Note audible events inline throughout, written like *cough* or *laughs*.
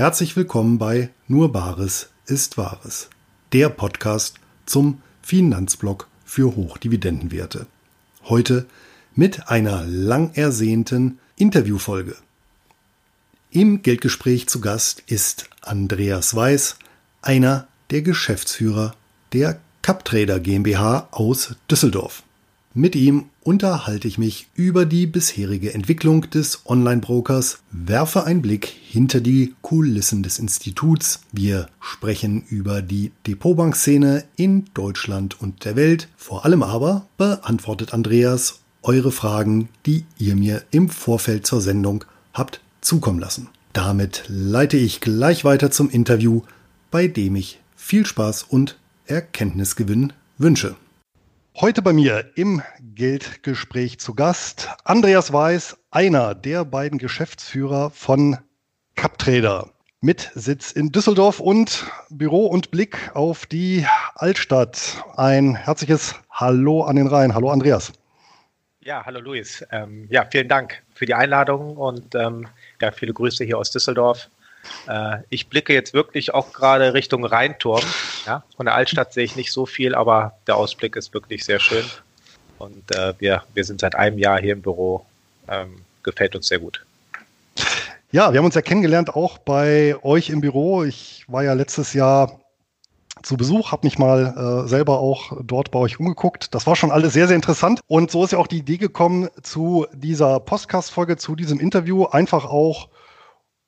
Herzlich willkommen bei Nur Bares ist Wahres, der Podcast zum Finanzblock für Hochdividendenwerte. Heute mit einer lang ersehnten Interviewfolge. Im Geldgespräch zu Gast ist Andreas Weiß, einer der Geschäftsführer der CapTrader GmbH aus Düsseldorf. Mit ihm unterhalte ich mich über die bisherige Entwicklung des Online-Brokers, werfe einen Blick hinter die Kulissen des Instituts. Wir sprechen über die Depotbank-Szene in Deutschland und der Welt. Vor allem aber beantwortet Andreas eure Fragen, die ihr mir im Vorfeld zur Sendung habt zukommen lassen. Damit leite ich gleich weiter zum Interview, bei dem ich viel Spaß und Erkenntnisgewinn wünsche. Heute bei mir im Geldgespräch zu Gast Andreas Weiß, einer der beiden Geschäftsführer von CapTrader mit Sitz in Düsseldorf und Büro und Blick auf die Altstadt. Ein herzliches Hallo an den Rhein. Hallo Andreas. Ja, hallo Luis. Ähm, ja, vielen Dank für die Einladung und ähm, ja, viele Grüße hier aus Düsseldorf. Äh, ich blicke jetzt wirklich auch gerade Richtung Rheinturm. Ja? Von der Altstadt sehe ich nicht so viel, aber der Ausblick ist wirklich sehr schön. Und äh, wir, wir sind seit einem Jahr hier im Büro. Ähm, gefällt uns sehr gut. Ja, wir haben uns ja kennengelernt auch bei euch im Büro. Ich war ja letztes Jahr zu Besuch, habe mich mal äh, selber auch dort bei euch umgeguckt. Das war schon alles sehr, sehr interessant. Und so ist ja auch die Idee gekommen zu dieser Podcast-Folge, zu diesem Interview, einfach auch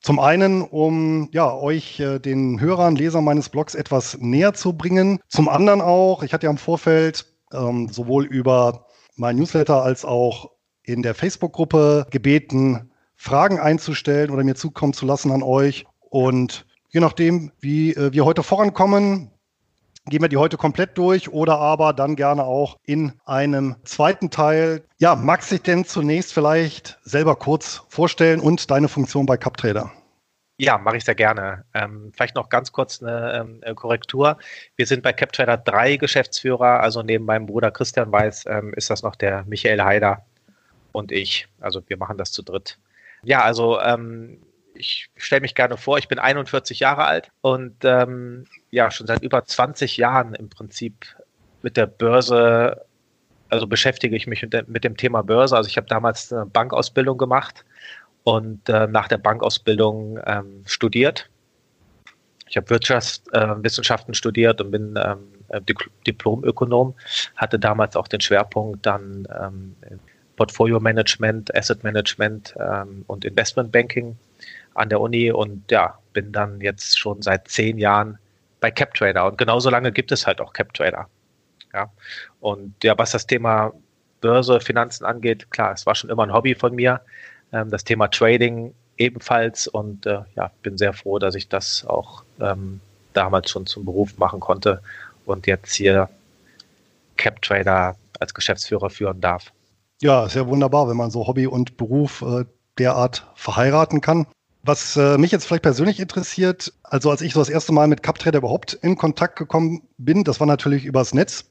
zum einen, um ja, euch, äh, den Hörern, Lesern meines Blogs etwas näher zu bringen. Zum anderen auch, ich hatte ja im Vorfeld ähm, sowohl über mein Newsletter als auch in der Facebook-Gruppe gebeten, Fragen einzustellen oder mir zukommen zu lassen an euch. Und je nachdem, wie äh, wir heute vorankommen, gehen wir die heute komplett durch oder aber dann gerne auch in einem zweiten Teil. Ja, magst du dich denn zunächst vielleicht selber kurz vorstellen und deine Funktion bei CapTrader? Ja, mache ich sehr gerne. Ähm, vielleicht noch ganz kurz eine ähm, äh, Korrektur. Wir sind bei CapTrader drei Geschäftsführer, also neben meinem Bruder Christian Weiß ähm, ist das noch der Michael Haider und ich. Also wir machen das zu dritt. Ja, also ähm, ich stelle mich gerne vor, ich bin 41 Jahre alt und ähm, ja, schon seit über 20 Jahren im Prinzip mit der Börse, also beschäftige ich mich mit, de mit dem Thema Börse. Also ich habe damals eine Bankausbildung gemacht und äh, nach der Bankausbildung ähm, studiert. Ich habe Wirtschaftswissenschaften äh, studiert und bin ähm, äh, Diplomökonom, hatte damals auch den Schwerpunkt dann ähm, Portfolio Management, Asset Management ähm, und Investment Banking an der Uni und ja, bin dann jetzt schon seit zehn Jahren bei CapTrader und genauso lange gibt es halt auch CapTrader. Ja, und ja, was das Thema Börse, Finanzen angeht, klar, es war schon immer ein Hobby von mir. Ähm, das Thema Trading ebenfalls und äh, ja, bin sehr froh, dass ich das auch ähm, damals schon zum Beruf machen konnte und jetzt hier CapTrader als Geschäftsführer führen darf. Ja, sehr wunderbar, wenn man so Hobby und Beruf äh, derart verheiraten kann. Was äh, mich jetzt vielleicht persönlich interessiert, also als ich so das erste Mal mit CapTrader überhaupt in Kontakt gekommen bin, das war natürlich übers Netz.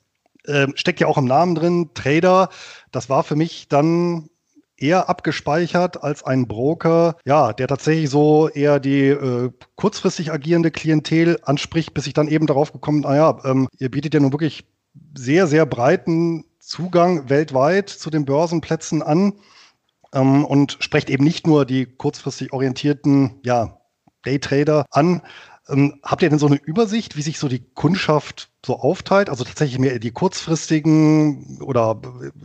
Äh, steckt ja auch im Namen drin, Trader. Das war für mich dann eher abgespeichert als ein Broker, ja, der tatsächlich so eher die äh, kurzfristig agierende Klientel anspricht, bis ich dann eben darauf gekommen, naja, ähm, ihr bietet ja nun wirklich sehr, sehr breiten Zugang weltweit zu den Börsenplätzen an ähm, und sprecht eben nicht nur die kurzfristig orientierten ja, Daytrader an. Ähm, habt ihr denn so eine Übersicht, wie sich so die Kundschaft so aufteilt? Also tatsächlich mehr die kurzfristigen oder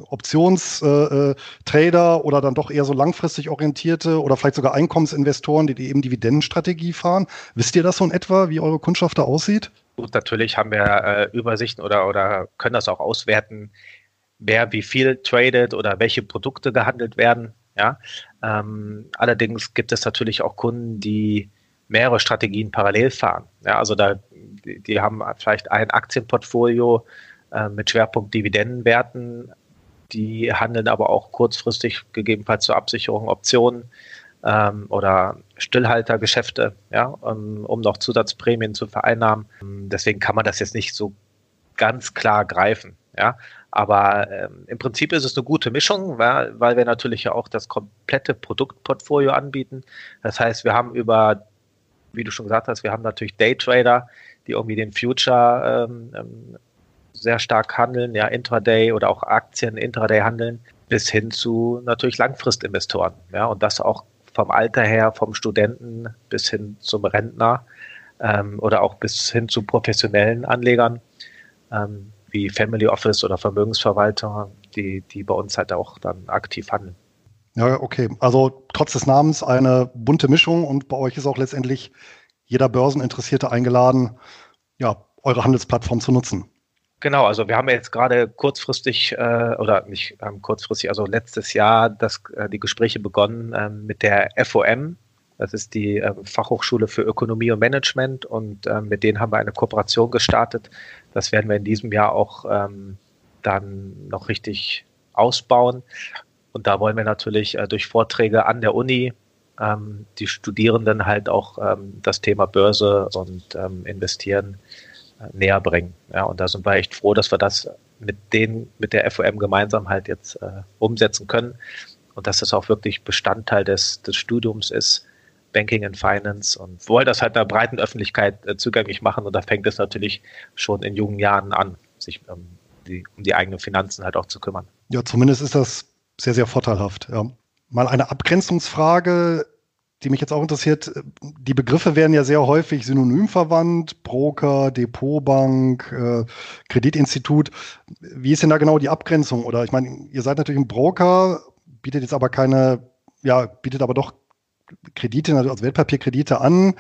Optionstrader äh, äh oder dann doch eher so langfristig orientierte oder vielleicht sogar Einkommensinvestoren, die, die eben Dividendenstrategie fahren. Wisst ihr das so in etwa, wie eure Kundschaft da aussieht? Gut, natürlich haben wir äh, Übersichten oder, oder können das auch auswerten, wer wie viel tradet oder welche Produkte gehandelt werden. Ja, ähm, allerdings gibt es natürlich auch Kunden, die mehrere Strategien parallel fahren. Ja, also da, die, haben vielleicht ein Aktienportfolio äh, mit Schwerpunkt Dividendenwerten, die handeln aber auch kurzfristig gegebenenfalls zur Absicherung Optionen ähm, oder Stillhaltergeschäfte, ja, um, um noch Zusatzprämien zu vereinnahmen. Deswegen kann man das jetzt nicht so ganz klar greifen. Ja, aber ähm, im Prinzip ist es eine gute Mischung, weil, weil wir natürlich ja auch das komplette Produktportfolio anbieten. Das heißt, wir haben über wie du schon gesagt hast, wir haben natürlich Daytrader, die irgendwie den Future ähm, ähm, sehr stark handeln, ja, Intraday oder auch Aktien Intraday handeln, bis hin zu natürlich Langfristinvestoren, ja, und das auch vom Alter her, vom Studenten bis hin zum Rentner ähm, oder auch bis hin zu professionellen Anlegern ähm, wie Family Office oder Vermögensverwalter, die, die bei uns halt auch dann aktiv handeln. Ja, okay. Also trotz des Namens eine bunte Mischung und bei euch ist auch letztendlich jeder Börseninteressierte eingeladen, ja, eure Handelsplattform zu nutzen. Genau, also wir haben jetzt gerade kurzfristig äh, oder nicht ähm, kurzfristig, also letztes Jahr das, äh, die Gespräche begonnen ähm, mit der FOM. Das ist die äh, Fachhochschule für Ökonomie und Management und ähm, mit denen haben wir eine Kooperation gestartet. Das werden wir in diesem Jahr auch ähm, dann noch richtig ausbauen. Und da wollen wir natürlich äh, durch Vorträge an der Uni ähm, die Studierenden halt auch ähm, das Thema Börse und ähm, Investieren äh, näher bringen. Ja, und da sind wir echt froh, dass wir das mit denen, mit der FOM gemeinsam halt jetzt äh, umsetzen können und dass das auch wirklich Bestandteil des, des Studiums ist, Banking and Finance und wollen das halt der breiten Öffentlichkeit äh, zugänglich machen und da fängt es natürlich schon in jungen Jahren an, sich ähm, die, um die eigenen Finanzen halt auch zu kümmern. Ja, zumindest ist das sehr, sehr vorteilhaft. Ja. Mal eine Abgrenzungsfrage die mich jetzt auch interessiert, die Begriffe werden ja sehr häufig synonym verwandt, Broker, Depotbank, äh, Kreditinstitut. Wie ist denn da genau die Abgrenzung? Oder ich meine, ihr seid natürlich ein Broker, bietet jetzt aber keine, ja, bietet aber doch Kredite, also Wertpapierkredite an.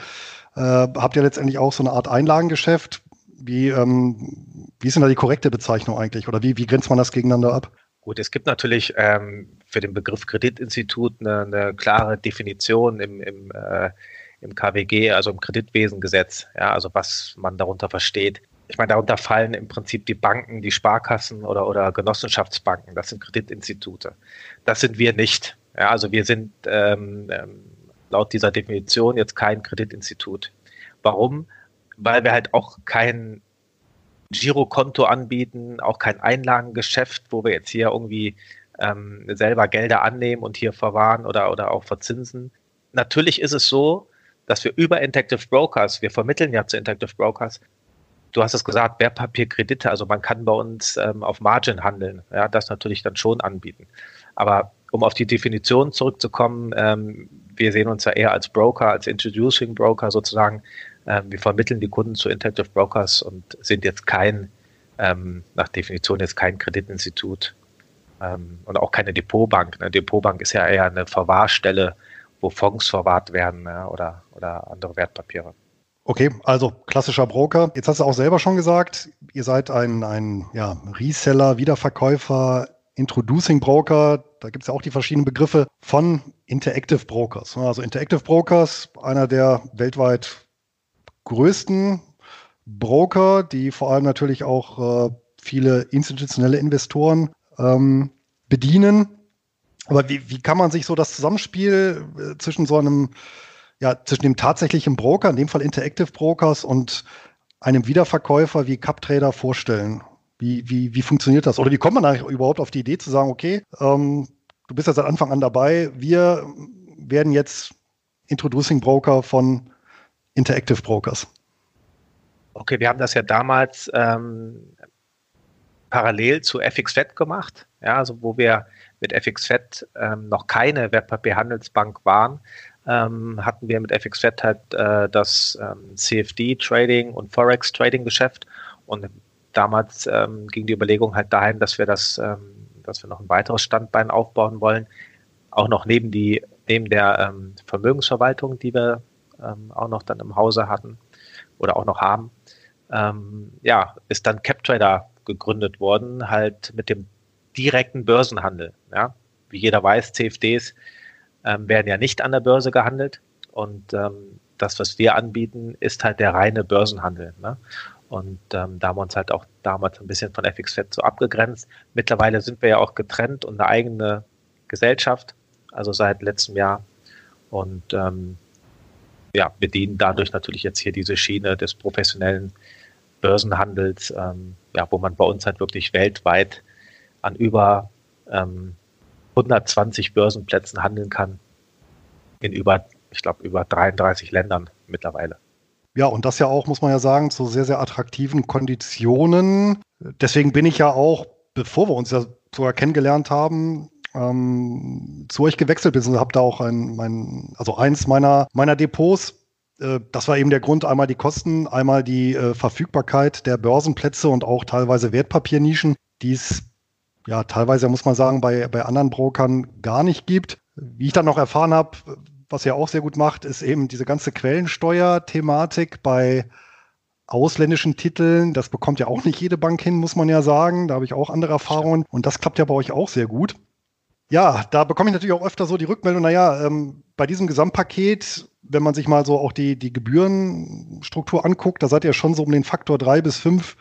Äh, habt ihr letztendlich auch so eine Art Einlagengeschäft? Wie, ähm, wie ist denn da die korrekte Bezeichnung eigentlich? Oder wie, wie grenzt man das gegeneinander ab? Gut, es gibt natürlich ähm, für den Begriff Kreditinstitut eine, eine klare Definition im, im, äh, im KWG, also im Kreditwesengesetz, ja, also was man darunter versteht. Ich meine, darunter fallen im Prinzip die Banken, die Sparkassen oder, oder Genossenschaftsbanken, das sind Kreditinstitute. Das sind wir nicht. Ja, also wir sind ähm, ähm laut dieser Definition jetzt kein Kreditinstitut. Warum? Weil wir halt auch kein Girokonto anbieten, auch kein Einlagengeschäft, wo wir jetzt hier irgendwie ähm, selber Gelder annehmen und hier verwahren oder, oder auch verzinsen. Natürlich ist es so, dass wir über Interactive Brokers, wir vermitteln ja zu Interactive Brokers, du hast es gesagt, Wertpapierkredite, also man kann bei uns ähm, auf Margin handeln, ja, das natürlich dann schon anbieten. Aber um auf die Definition zurückzukommen, ähm, wir sehen uns ja eher als Broker, als Introducing Broker sozusagen. Ähm, wir vermitteln die Kunden zu Interactive Brokers und sind jetzt kein, ähm, nach Definition jetzt kein Kreditinstitut ähm, und auch keine Depotbank. Eine Depotbank ist ja eher eine Verwahrstelle, wo Fonds verwahrt werden ja, oder, oder andere Wertpapiere. Okay, also klassischer Broker. Jetzt hast du auch selber schon gesagt, ihr seid ein, ein ja, Reseller, Wiederverkäufer, Introducing Broker. Da gibt es ja auch die verschiedenen Begriffe von Interactive Brokers. Also Interactive Brokers, einer der weltweit größten Broker, die vor allem natürlich auch äh, viele institutionelle Investoren ähm, bedienen. Aber wie, wie kann man sich so das Zusammenspiel äh, zwischen so einem, ja, zwischen dem tatsächlichen Broker, in dem Fall Interactive Brokers und einem Wiederverkäufer wie CupTrader vorstellen? Wie, wie, wie funktioniert das? Oder wie kommt man eigentlich überhaupt auf die Idee zu sagen, okay, ähm, du bist ja seit Anfang an dabei, wir werden jetzt Introducing Broker von Interactive Brokers? Okay, wir haben das ja damals ähm, parallel zu FXFED gemacht, ja, also wo wir mit FXFED ähm, noch keine Wertpapierhandelsbank waren, ähm, hatten wir mit FXFED halt äh, das ähm, CFD-Trading und Forex-Trading-Geschäft und damals ähm, ging die Überlegung halt dahin, dass wir das, ähm, dass wir noch ein weiteres Standbein aufbauen wollen, auch noch neben die neben der Vermögensverwaltung, die wir ähm, auch noch dann im Hause hatten oder auch noch haben, ähm, ja, ist dann CapTrader gegründet worden, halt mit dem direkten Börsenhandel. Ja? Wie jeder weiß, CFDs ähm, werden ja nicht an der Börse gehandelt und ähm, das, was wir anbieten, ist halt der reine Börsenhandel. Ne? Und ähm, da haben wir uns halt auch damals ein bisschen von FXFed so abgegrenzt. Mittlerweile sind wir ja auch getrennt und eine eigene Gesellschaft, also seit letztem Jahr. Und ähm, ja, bedienen dadurch natürlich jetzt hier diese Schiene des professionellen Börsenhandels, ähm, ja, wo man bei uns halt wirklich weltweit an über ähm, 120 Börsenplätzen handeln kann in über ich glaube, über 33 Ländern mittlerweile. Ja, und das ja auch, muss man ja sagen, zu sehr, sehr attraktiven Konditionen. Deswegen bin ich ja auch, bevor wir uns ja sogar kennengelernt haben, ähm, zu euch gewechselt, beziehungsweise habe da auch ein, mein, also eins meiner, meiner Depots äh, das war eben der Grund, einmal die Kosten, einmal die äh, Verfügbarkeit der Börsenplätze und auch teilweise Wertpapiernischen, die es ja teilweise, muss man sagen, bei, bei anderen Brokern gar nicht gibt. Wie ich dann noch erfahren habe, was ihr auch sehr gut macht, ist eben diese ganze Quellensteuer-Thematik bei ausländischen Titeln. Das bekommt ja auch nicht jede Bank hin, muss man ja sagen. Da habe ich auch andere Erfahrungen. Und das klappt ja bei euch auch sehr gut. Ja, da bekomme ich natürlich auch öfter so die Rückmeldung, naja, ähm, bei diesem Gesamtpaket, wenn man sich mal so auch die, die Gebührenstruktur anguckt, da seid ihr schon so um den Faktor drei bis fünf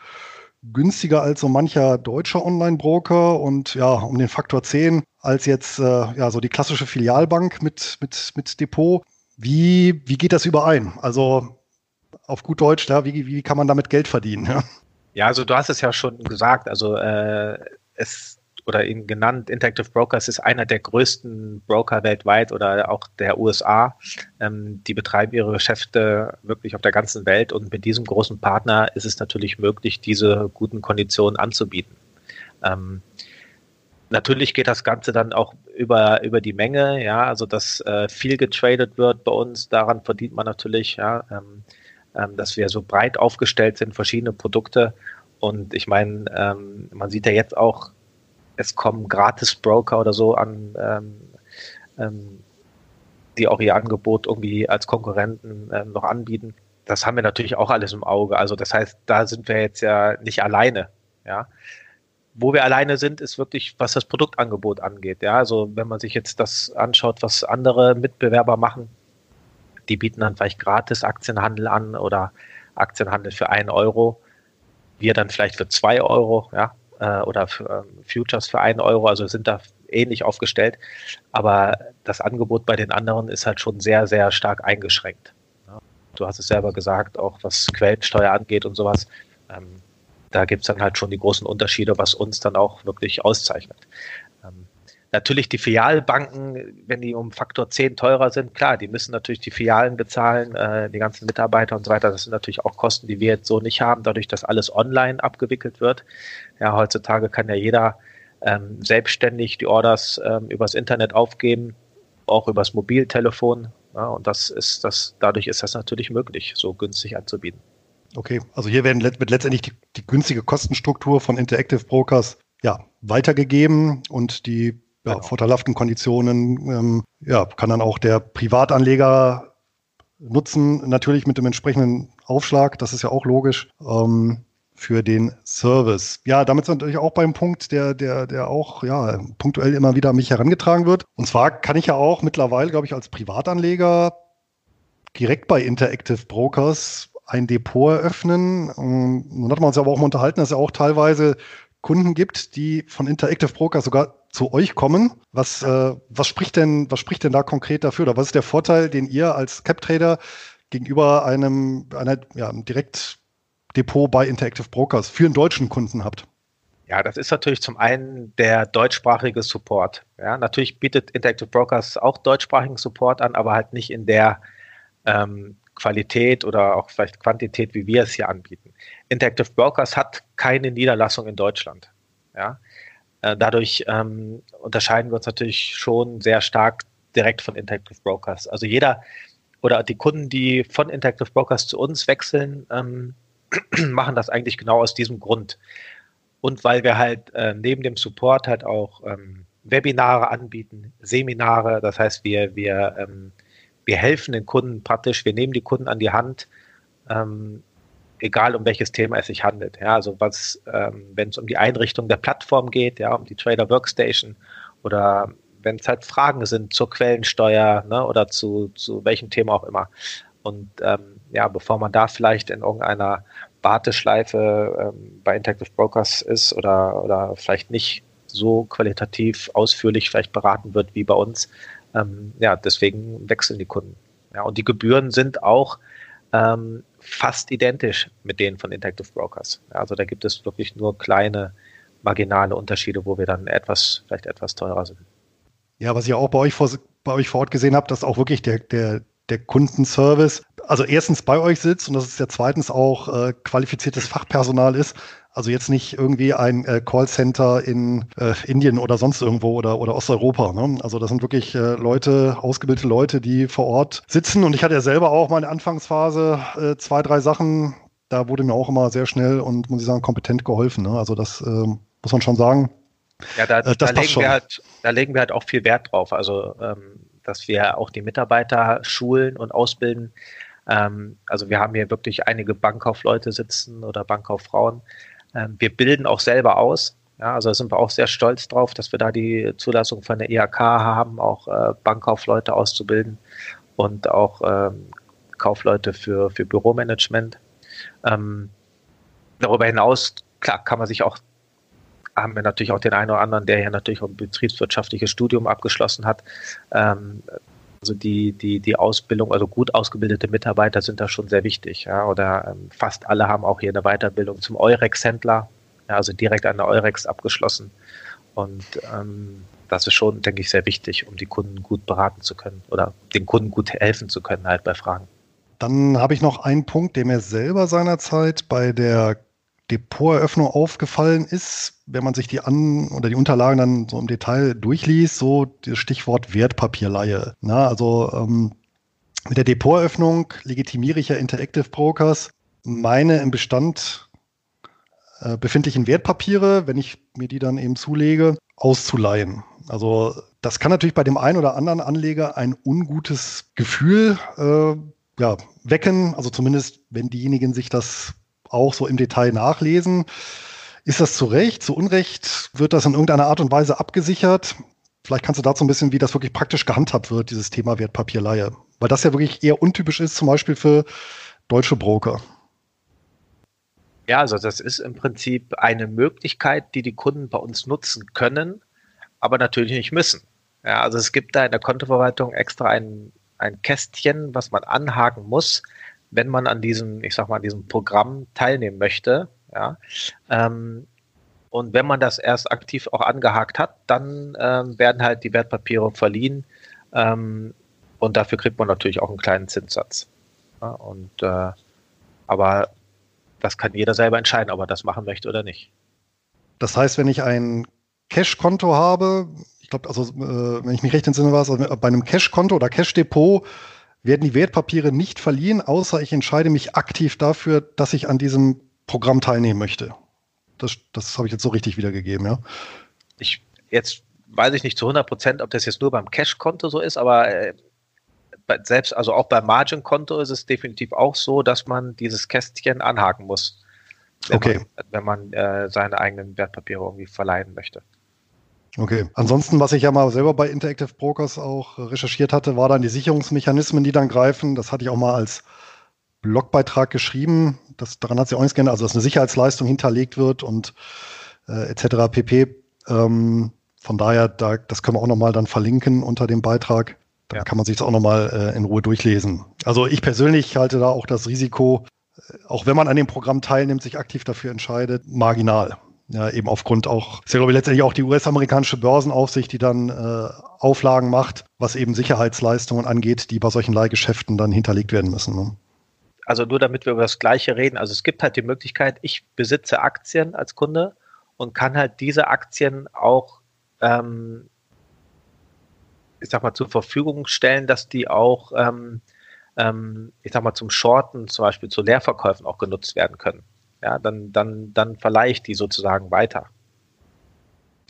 günstiger als so mancher deutscher Online-Broker und ja, um den Faktor zehn als jetzt äh, ja so die klassische Filialbank mit, mit, mit Depot. Wie, wie geht das überein? Also auf gut Deutsch, ja, wie, wie kann man damit Geld verdienen? Ja? ja, also du hast es ja schon gesagt, also äh, es oder ihn genannt, Interactive Brokers ist einer der größten Broker weltweit oder auch der USA. Ähm, die betreiben ihre Geschäfte wirklich auf der ganzen Welt und mit diesem großen Partner ist es natürlich möglich, diese guten Konditionen anzubieten. Ähm, natürlich geht das Ganze dann auch über, über die Menge, ja, also dass äh, viel getradet wird bei uns, daran verdient man natürlich, ja, ähm, ähm, dass wir so breit aufgestellt sind, verschiedene Produkte. Und ich meine, ähm, man sieht ja jetzt auch, es kommen Gratis-Broker oder so an, ähm, ähm, die auch ihr Angebot irgendwie als Konkurrenten ähm, noch anbieten. Das haben wir natürlich auch alles im Auge. Also das heißt, da sind wir jetzt ja nicht alleine. Ja. Wo wir alleine sind, ist wirklich, was das Produktangebot angeht. Ja, also wenn man sich jetzt das anschaut, was andere Mitbewerber machen, die bieten dann vielleicht gratis Aktienhandel an oder Aktienhandel für einen Euro. Wir dann vielleicht für zwei Euro, ja äh, oder für, ähm, Futures für einen Euro, also sind da ähnlich aufgestellt. Aber das Angebot bei den anderen ist halt schon sehr, sehr stark eingeschränkt. Ja. Du hast es selber gesagt, auch was Quellensteuer angeht und sowas. Ähm, da gibt es dann halt schon die großen Unterschiede, was uns dann auch wirklich auszeichnet. Ähm, Natürlich die Filialbanken, wenn die um Faktor 10 teurer sind, klar, die müssen natürlich die Filialen bezahlen, äh, die ganzen Mitarbeiter und so weiter. Das sind natürlich auch Kosten, die wir jetzt so nicht haben, dadurch, dass alles online abgewickelt wird. Ja, heutzutage kann ja jeder ähm, selbstständig die Orders ähm, übers Internet aufgeben, auch übers Mobiltelefon. Ja, und das ist das, dadurch ist das natürlich möglich, so günstig anzubieten. Okay, also hier werden wird letztendlich die, die günstige Kostenstruktur von Interactive Brokers ja, weitergegeben und die ja, genau. vorteilhaften Konditionen ähm, ja, kann dann auch der Privatanleger nutzen, natürlich mit dem entsprechenden Aufschlag, das ist ja auch logisch, ähm, für den Service. Ja, damit sind wir natürlich auch beim Punkt, der, der, der auch ja, punktuell immer wieder an mich herangetragen wird. Und zwar kann ich ja auch mittlerweile, glaube ich, als Privatanleger direkt bei Interactive Brokers ein Depot eröffnen. Und nun hat man uns ja aber auch mal unterhalten, dass es ja auch teilweise Kunden gibt, die von Interactive Brokers sogar zu euch kommen. Was, äh, was, spricht denn, was spricht denn da konkret dafür? Oder was ist der Vorteil, den ihr als Cap-Trader gegenüber einem, einer, ja, einem Direktdepot bei Interactive Brokers für einen deutschen Kunden habt? Ja, das ist natürlich zum einen der deutschsprachige Support. Ja, natürlich bietet Interactive Brokers auch deutschsprachigen Support an, aber halt nicht in der ähm, Qualität oder auch vielleicht Quantität, wie wir es hier anbieten. Interactive Brokers hat keine Niederlassung in Deutschland. Ja, äh, dadurch ähm, unterscheiden wir uns natürlich schon sehr stark direkt von Interactive Brokers. Also jeder oder die Kunden, die von Interactive Brokers zu uns wechseln, ähm, *clears throat* machen das eigentlich genau aus diesem Grund. Und weil wir halt äh, neben dem Support halt auch ähm, Webinare anbieten, Seminare, das heißt, wir, wir, ähm, wir helfen den Kunden praktisch, wir nehmen die Kunden an die Hand, ähm, egal um welches Thema es sich handelt. Ja, also was, ähm, wenn es um die Einrichtung der Plattform geht, ja, um die Trader Workstation oder wenn es halt Fragen sind zur Quellensteuer ne, oder zu, zu welchem Thema auch immer. Und ähm, ja, bevor man da vielleicht in irgendeiner Warteschleife ähm, bei Interactive Brokers ist oder, oder vielleicht nicht so qualitativ ausführlich vielleicht beraten wird wie bei uns, ähm, ja, deswegen wechseln die Kunden. Ja, und die Gebühren sind auch ähm, fast identisch mit denen von Interactive Brokers. Also da gibt es wirklich nur kleine marginale Unterschiede, wo wir dann etwas, vielleicht etwas teurer sind. Ja, was ich auch bei euch vor, bei euch vor Ort gesehen habe, dass auch wirklich der, der, der Kundenservice, also erstens bei euch sitzt und dass es ja zweitens auch äh, qualifiziertes Fachpersonal ist. Also jetzt nicht irgendwie ein äh, Callcenter in äh, Indien oder sonst irgendwo oder, oder Osteuropa. Ne? Also das sind wirklich äh, Leute, ausgebildete Leute, die vor Ort sitzen. Und ich hatte ja selber auch meine Anfangsphase äh, zwei, drei Sachen. Da wurde mir auch immer sehr schnell und muss ich sagen, kompetent geholfen. Ne? Also das äh, muss man schon sagen. Ja, da, äh, da legen wir halt, da legen wir halt auch viel Wert drauf. Also ähm, dass wir auch die Mitarbeiter schulen und ausbilden. Ähm, also wir haben hier wirklich einige Bankkaufleute sitzen oder Bankkauffrauen. Ähm, wir bilden auch selber aus. Ja, also sind wir auch sehr stolz drauf, dass wir da die Zulassung von der IHK haben, auch äh, Bankkaufleute auszubilden und auch ähm, Kaufleute für, für Büromanagement. Ähm, darüber hinaus, klar, kann man sich auch haben wir natürlich auch den einen oder anderen, der ja natürlich auch ein betriebswirtschaftliches Studium abgeschlossen hat. Ähm, also die, die, die Ausbildung, also gut ausgebildete Mitarbeiter sind da schon sehr wichtig. Ja, oder ähm, fast alle haben auch hier eine Weiterbildung zum Eurex-Händler, ja, also direkt an der Eurex abgeschlossen. Und ähm, das ist schon, denke ich, sehr wichtig, um die Kunden gut beraten zu können oder den Kunden gut helfen zu können, halt bei Fragen. Dann habe ich noch einen Punkt, der mir selber seinerzeit bei der Depoteröffnung aufgefallen ist, wenn man sich die an oder die Unterlagen dann so im Detail durchliest, so das Stichwort Wertpapierleihe. Na, also ähm, mit der Depoteröffnung legitimiere ich ja Interactive Brokers meine im Bestand äh, befindlichen Wertpapiere, wenn ich mir die dann eben zulege, auszuleihen. Also das kann natürlich bei dem einen oder anderen Anleger ein ungutes Gefühl äh, ja, wecken. Also zumindest, wenn diejenigen sich das auch so im Detail nachlesen. Ist das zu Recht, zu Unrecht? Wird das in irgendeiner Art und Weise abgesichert? Vielleicht kannst du dazu ein bisschen, wie das wirklich praktisch gehandhabt wird, dieses Thema Wertpapierleihe. Weil das ja wirklich eher untypisch ist, zum Beispiel für deutsche Broker. Ja, also das ist im Prinzip eine Möglichkeit, die die Kunden bei uns nutzen können, aber natürlich nicht müssen. Ja, also es gibt da in der Kontoverwaltung extra ein, ein Kästchen, was man anhaken muss, wenn man an diesem, ich sag mal, diesem Programm teilnehmen möchte, ja, ähm, und wenn man das erst aktiv auch angehakt hat, dann ähm, werden halt die Wertpapiere verliehen ähm, und dafür kriegt man natürlich auch einen kleinen Zinssatz. Ja, und äh, aber das kann jeder selber entscheiden, ob er das machen möchte oder nicht. Das heißt, wenn ich ein Cash-Konto habe, ich glaube, also äh, wenn ich mich recht entsinne, war es also bei einem Cash-Konto oder Cash-Depot werden die Wertpapiere nicht verliehen, außer ich entscheide mich aktiv dafür, dass ich an diesem Programm teilnehmen möchte. Das, das habe ich jetzt so richtig wiedergegeben, ja. Ich jetzt weiß ich nicht zu 100 Prozent, ob das jetzt nur beim Cash-Konto so ist, aber äh, selbst, also auch beim Margin-Konto ist es definitiv auch so, dass man dieses Kästchen anhaken muss, wenn okay. man, wenn man äh, seine eigenen Wertpapiere irgendwie verleihen möchte. Okay. Ansonsten, was ich ja mal selber bei Interactive Brokers auch recherchiert hatte, war dann die Sicherungsmechanismen, die dann greifen. Das hatte ich auch mal als Blogbeitrag geschrieben. Das, daran hat sich auch nichts geändert. Also, dass eine Sicherheitsleistung hinterlegt wird und äh, etc. pp. Ähm, von daher, da, das können wir auch nochmal dann verlinken unter dem Beitrag. Dann ja. kann man sich das auch nochmal äh, in Ruhe durchlesen. Also ich persönlich halte da auch das Risiko, äh, auch wenn man an dem Programm teilnimmt, sich aktiv dafür entscheidet, marginal. Ja, eben aufgrund auch, ist ja glaube ich letztendlich auch die US-amerikanische Börsenaufsicht, die dann äh, Auflagen macht, was eben Sicherheitsleistungen angeht, die bei solchen Leihgeschäften dann hinterlegt werden müssen. Ne? Also nur damit wir über das Gleiche reden. Also es gibt halt die Möglichkeit, ich besitze Aktien als Kunde und kann halt diese Aktien auch, ähm, ich sag mal, zur Verfügung stellen, dass die auch, ähm, ähm, ich sag mal, zum Shorten, zum Beispiel zu Leerverkäufen auch genutzt werden können ja, dann, dann, dann verleihe ich die sozusagen weiter.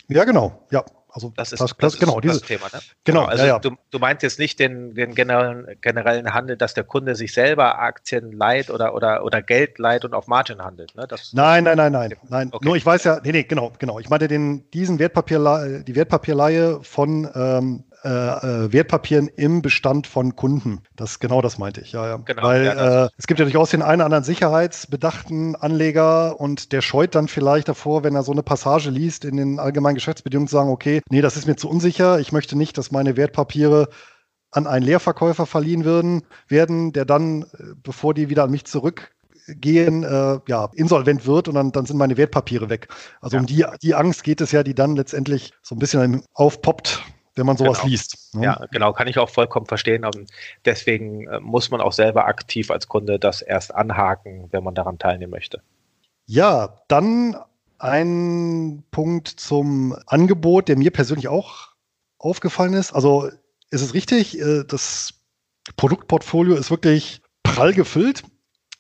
Ja, genau, ja. Also das ist das, das, das genau, dieses, Thema. Ne? Genau, genau, also ja, ja. Du, du meinst jetzt nicht den, den generellen, generellen Handel, dass der Kunde sich selber Aktien leiht oder, oder, oder Geld leiht und auf Margin handelt. Ne? Nein, nein, nein, nein, nein. Okay. Nur ich weiß ja, nee, nee, genau, genau. Ich meinte den, diesen Wertpapier, die Wertpapierleihe von ähm, äh, äh, Wertpapieren im Bestand von Kunden. Das genau das meinte ich, ja, ja. Genau, Weil ja, äh, es gibt ja durchaus den einen oder anderen sicherheitsbedachten Anleger und der scheut dann vielleicht davor, wenn er so eine Passage liest in den allgemeinen Geschäftsbedingungen, zu sagen, okay, nee, das ist mir zu unsicher, ich möchte nicht, dass meine Wertpapiere an einen Leerverkäufer verliehen würden, werden, der dann, äh, bevor die wieder an mich zurückgehen, äh, ja, insolvent wird und dann, dann sind meine Wertpapiere weg. Also ja. um die, die Angst geht es ja, die dann letztendlich so ein bisschen aufpoppt, wenn man sowas genau. liest. Ne? Ja, genau, kann ich auch vollkommen verstehen. Und deswegen äh, muss man auch selber aktiv als Kunde das erst anhaken, wenn man daran teilnehmen möchte. Ja, dann ein Punkt zum Angebot, der mir persönlich auch aufgefallen ist. Also ist es richtig, äh, das Produktportfolio ist wirklich prall gefüllt,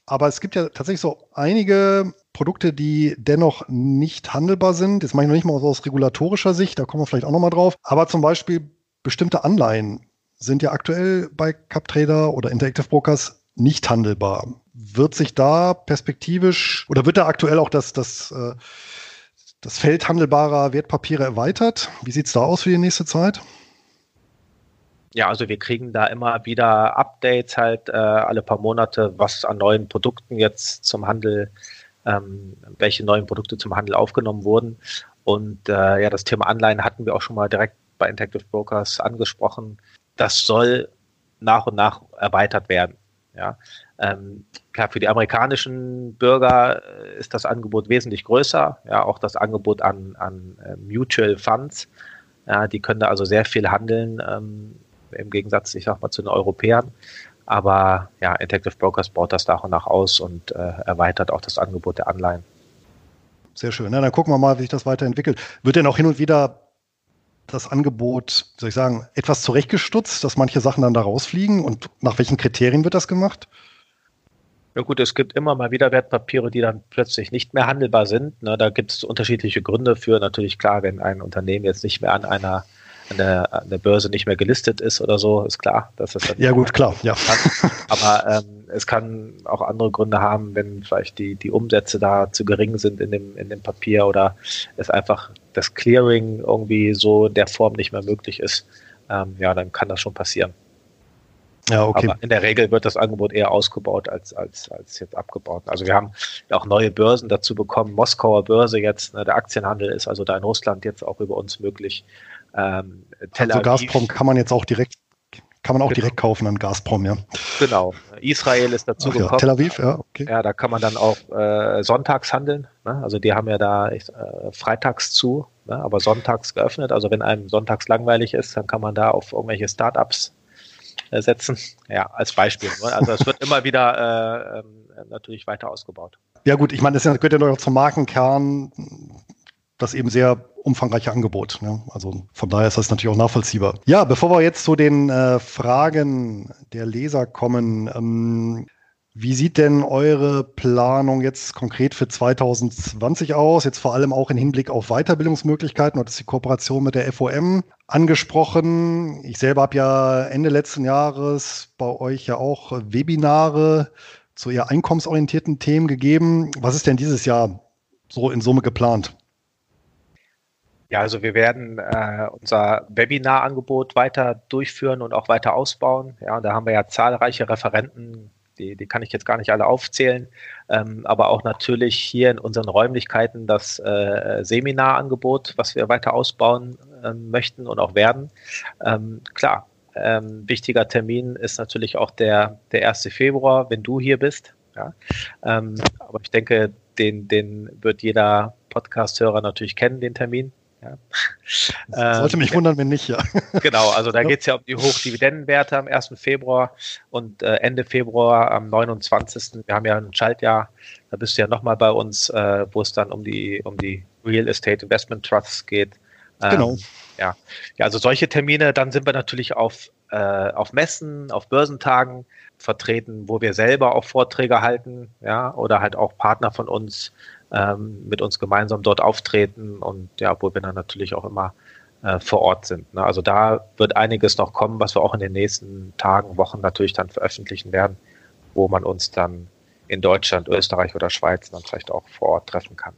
aber es gibt ja tatsächlich so einige Produkte, die dennoch nicht handelbar sind. Das mache ich noch nicht mal aus regulatorischer Sicht, da kommen wir vielleicht auch nochmal drauf. Aber zum Beispiel bestimmte Anleihen sind ja aktuell bei CapTrader oder Interactive Brokers nicht handelbar. Wird sich da perspektivisch oder wird da aktuell auch das, das, äh, das Feld handelbarer Wertpapiere erweitert? Wie sieht es da aus für die nächste Zeit? Ja, also wir kriegen da immer wieder Updates halt äh, alle paar Monate, was an neuen Produkten jetzt zum Handel, ähm, welche neuen Produkte zum Handel aufgenommen wurden. Und äh, ja, das Thema Anleihen hatten wir auch schon mal direkt bei Interactive Brokers angesprochen. Das soll nach und nach erweitert werden. Ja, ähm, klar, für die amerikanischen Bürger äh, ist das Angebot wesentlich größer. Ja, auch das Angebot an, an äh, Mutual Funds. Ja, die können da also sehr viel handeln. Ähm, im Gegensatz, ich sag mal, zu den Europäern. Aber ja, Interactive Brokers baut das nach und nach aus und äh, erweitert auch das Angebot der Anleihen. Sehr schön. Na, dann gucken wir mal, wie sich das weiterentwickelt. Wird denn auch hin und wieder das Angebot, soll ich sagen, etwas zurechtgestutzt, dass manche Sachen dann da rausfliegen? Und nach welchen Kriterien wird das gemacht? Ja gut, es gibt immer mal wieder Wertpapiere, die dann plötzlich nicht mehr handelbar sind. Ne, da gibt es unterschiedliche Gründe für. Natürlich klar, wenn ein Unternehmen jetzt nicht mehr an einer an der, an der Börse nicht mehr gelistet ist oder so, ist klar, dass das dann Ja, gut, klar, ja. *laughs* Kann. Aber ähm, es kann auch andere Gründe haben, wenn vielleicht die, die Umsätze da zu gering sind in dem, in dem Papier oder es einfach das Clearing irgendwie so in der Form nicht mehr möglich ist. Ähm, ja, dann kann das schon passieren. Ja, okay. Aber in der Regel wird das Angebot eher ausgebaut als, als, als jetzt abgebaut. Also wir haben auch neue Börsen dazu bekommen. Moskauer Börse jetzt, ne, der Aktienhandel ist also da in Russland jetzt auch über uns möglich. Ähm, Tel also Gazprom kann man jetzt auch direkt kann man auch genau. direkt kaufen an Gazprom, ja. Genau. Israel ist dazu Ach, gekommen. Ja. Tel Aviv, ja, okay. Ja, da kann man dann auch äh, sonntags handeln. Ne? Also die haben ja da äh, freitags zu, ne? aber sonntags geöffnet. Also wenn einem sonntags langweilig ist, dann kann man da auf irgendwelche Startups äh, setzen. Ja, als Beispiel. Ne? Also es wird immer wieder äh, ähm, natürlich weiter ausgebaut. Ja gut, ich meine, das gehört ja noch zum Markenkern das eben sehr umfangreiche Angebot. Ne? Also von daher ist das natürlich auch nachvollziehbar. Ja, bevor wir jetzt zu den äh, Fragen der Leser kommen, ähm, wie sieht denn eure Planung jetzt konkret für 2020 aus? Jetzt vor allem auch im Hinblick auf Weiterbildungsmöglichkeiten. Und ist die Kooperation mit der FOM angesprochen. Ich selber habe ja Ende letzten Jahres bei euch ja auch Webinare zu eher einkommensorientierten Themen gegeben. Was ist denn dieses Jahr so in Summe geplant? Ja, also wir werden äh, unser Webinar-Angebot weiter durchführen und auch weiter ausbauen. Ja, und da haben wir ja zahlreiche Referenten, die, die kann ich jetzt gar nicht alle aufzählen, ähm, aber auch natürlich hier in unseren Räumlichkeiten das äh, Seminarangebot, was wir weiter ausbauen äh, möchten und auch werden. Ähm, klar, ähm, wichtiger Termin ist natürlich auch der, der 1. Februar, wenn du hier bist. Ja? Ähm, aber ich denke, den, den wird jeder Podcast-Hörer natürlich kennen, den Termin. Ja. Sollte mich wundern, wenn nicht, ja. *laughs* Genau, also da geht es ja um die Hochdividendenwerte am 1. Februar und äh, Ende Februar am 29. Wir haben ja ein Schaltjahr, da bist du ja nochmal bei uns, äh, wo es dann um die, um die Real Estate Investment Trusts geht. Ähm, genau. Ja. ja, also solche Termine, dann sind wir natürlich auf, äh, auf Messen, auf Börsentagen vertreten, wo wir selber auch Vorträge halten, ja, oder halt auch Partner von uns ähm, mit uns gemeinsam dort auftreten und ja, wo wir dann natürlich auch immer äh, vor Ort sind. Ne? Also da wird einiges noch kommen, was wir auch in den nächsten Tagen, Wochen natürlich dann veröffentlichen werden, wo man uns dann in Deutschland, Österreich oder Schweiz dann vielleicht auch vor Ort treffen kann.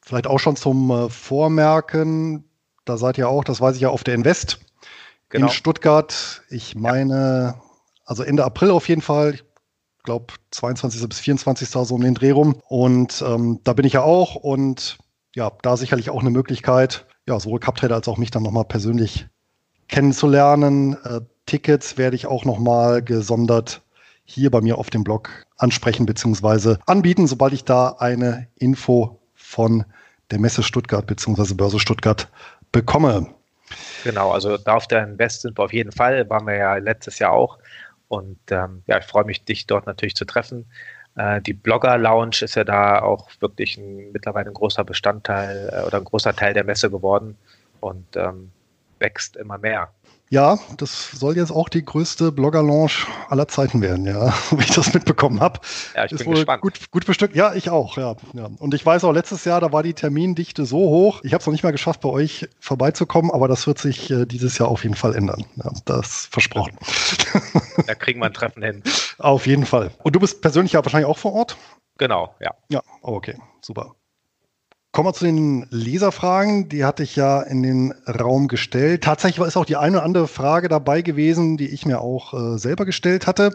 Vielleicht auch schon zum äh, Vormerken, da seid ihr auch, das weiß ich ja, auf der Invest genau. in Stuttgart. Ich meine, also Ende April auf jeden Fall. Glaube 22. bis 24. so um den Dreh rum. Und ähm, da bin ich ja auch und ja, da sicherlich auch eine Möglichkeit, ja, sowohl Cuptrader als auch mich dann nochmal persönlich kennenzulernen. Äh, Tickets werde ich auch nochmal gesondert hier bei mir auf dem Blog ansprechen bzw. anbieten, sobald ich da eine Info von der Messe Stuttgart bzw. Börse Stuttgart bekomme. Genau, also da auf der Invest sind wir auf jeden Fall, waren wir ja letztes Jahr auch. Und ähm, ja, ich freue mich, dich dort natürlich zu treffen. Äh, die Blogger-Lounge ist ja da auch wirklich ein, mittlerweile ein großer Bestandteil äh, oder ein großer Teil der Messe geworden und ähm, wächst immer mehr. Ja, das soll jetzt auch die größte Blogger-Launch aller Zeiten werden, ja, *laughs* wie ich das mitbekommen habe. Ja, ich ist bin wohl gespannt. Gut, gut bestückt. Ja, ich auch, ja, ja. Und ich weiß auch, letztes Jahr, da war die Termindichte so hoch. Ich habe es noch nicht mal geschafft, bei euch vorbeizukommen, aber das wird sich äh, dieses Jahr auf jeden Fall ändern. Ja, das versprochen. *laughs* Da kriegen wir ein Treffen hin. auf jeden Fall. Und du bist persönlich ja wahrscheinlich auch vor Ort? Genau, ja. Ja, okay, super. Kommen wir zu den Leserfragen. Die hatte ich ja in den Raum gestellt. Tatsächlich ist auch die eine oder andere Frage dabei gewesen, die ich mir auch äh, selber gestellt hatte.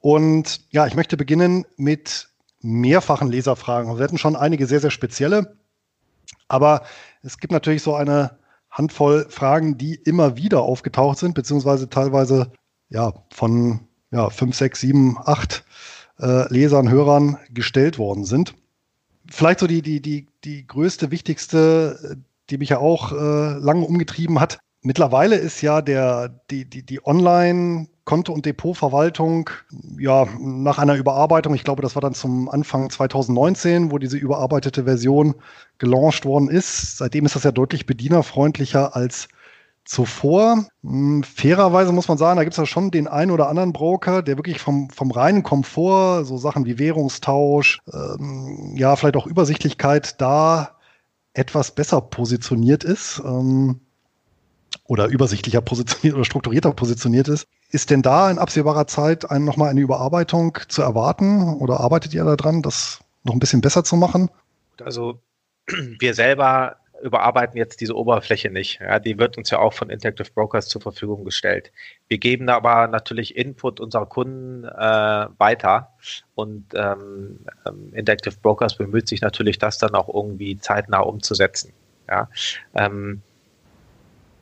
Und ja, ich möchte beginnen mit mehrfachen Leserfragen. Wir hatten schon einige sehr, sehr spezielle. Aber es gibt natürlich so eine Handvoll Fragen, die immer wieder aufgetaucht sind, beziehungsweise teilweise ja von ja, fünf, sechs, sieben, acht äh, Lesern, Hörern gestellt worden sind vielleicht so die, die, die, die größte, wichtigste, die mich ja auch äh, lange umgetrieben hat. Mittlerweile ist ja der, die, die, die Online- Konto- und Depotverwaltung, ja, nach einer Überarbeitung, ich glaube, das war dann zum Anfang 2019, wo diese überarbeitete Version gelauncht worden ist. Seitdem ist das ja deutlich bedienerfreundlicher als zuvor. Hm, fairerweise muss man sagen, da gibt es ja schon den einen oder anderen Broker, der wirklich vom, vom reinen Komfort, so Sachen wie Währungstausch, ähm, ja, vielleicht auch Übersichtlichkeit da etwas besser positioniert ist. Ähm, oder übersichtlicher positioniert oder strukturierter positioniert ist. Ist denn da in absehbarer Zeit ein, nochmal eine Überarbeitung zu erwarten oder arbeitet ihr daran, das noch ein bisschen besser zu machen? Also *clears throat* wir selber überarbeiten jetzt diese Oberfläche nicht. Ja, die wird uns ja auch von Interactive Brokers zur Verfügung gestellt. Wir geben aber natürlich Input unserer Kunden äh, weiter und ähm, ähm, Interactive Brokers bemüht sich natürlich, das dann auch irgendwie zeitnah umzusetzen. Ja, ähm,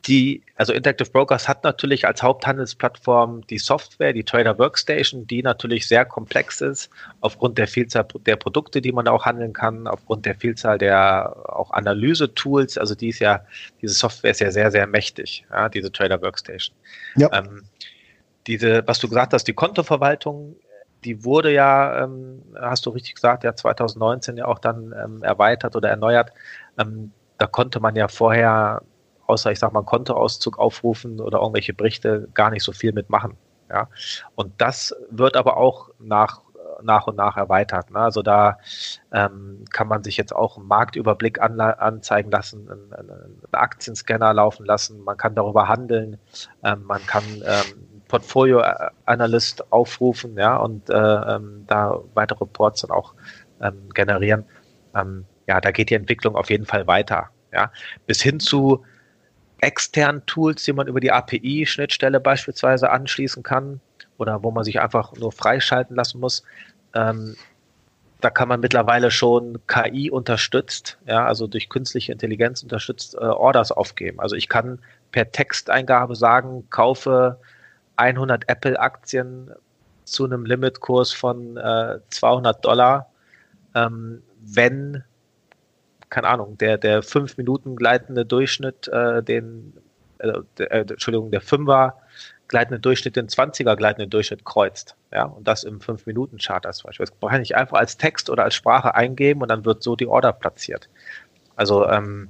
die, also Interactive Brokers hat natürlich als Haupthandelsplattform die Software, die Trader Workstation, die natürlich sehr komplex ist, aufgrund der Vielzahl der Produkte, die man auch handeln kann, aufgrund der Vielzahl der auch Analyse-Tools. Also die ist ja, diese Software ist ja sehr, sehr mächtig, ja, diese Trader Workstation. Ja. Ähm, diese, was du gesagt hast, die Kontoverwaltung, die wurde ja, ähm, hast du richtig gesagt, ja 2019 ja auch dann ähm, erweitert oder erneuert. Ähm, da konnte man ja vorher außer ich sag mal Kontoauszug aufrufen oder irgendwelche Berichte gar nicht so viel mitmachen. Ja, und das wird aber auch nach nach und nach erweitert. Ne? Also da ähm, kann man sich jetzt auch einen Marktüberblick an, anzeigen lassen, einen, einen, Aktienscanner laufen lassen, man kann darüber handeln, ähm, man kann ähm, Portfolio-Analyst aufrufen, ja, und äh, ähm, da weitere Reports dann auch ähm, generieren. Ähm, ja, da geht die Entwicklung auf jeden Fall weiter. Ja, bis hin zu externen Tools, die man über die API-Schnittstelle beispielsweise anschließen kann oder wo man sich einfach nur freischalten lassen muss. Ähm, da kann man mittlerweile schon KI unterstützt, ja, also durch künstliche Intelligenz unterstützt, äh, Orders aufgeben. Also ich kann per Texteingabe sagen, kaufe 100 Apple-Aktien zu einem Limitkurs von äh, 200 Dollar, ähm, wenn keine Ahnung, der, der fünf Minuten gleitende Durchschnitt, äh, den, äh, der, äh, Entschuldigung, der Fünfer gleitende Durchschnitt den 20er gleitenden Durchschnitt kreuzt. Ja, und das im 5-Minuten-Chart als Beispiel. Das kann ich einfach als Text oder als Sprache eingeben und dann wird so die Order platziert. Also, ähm,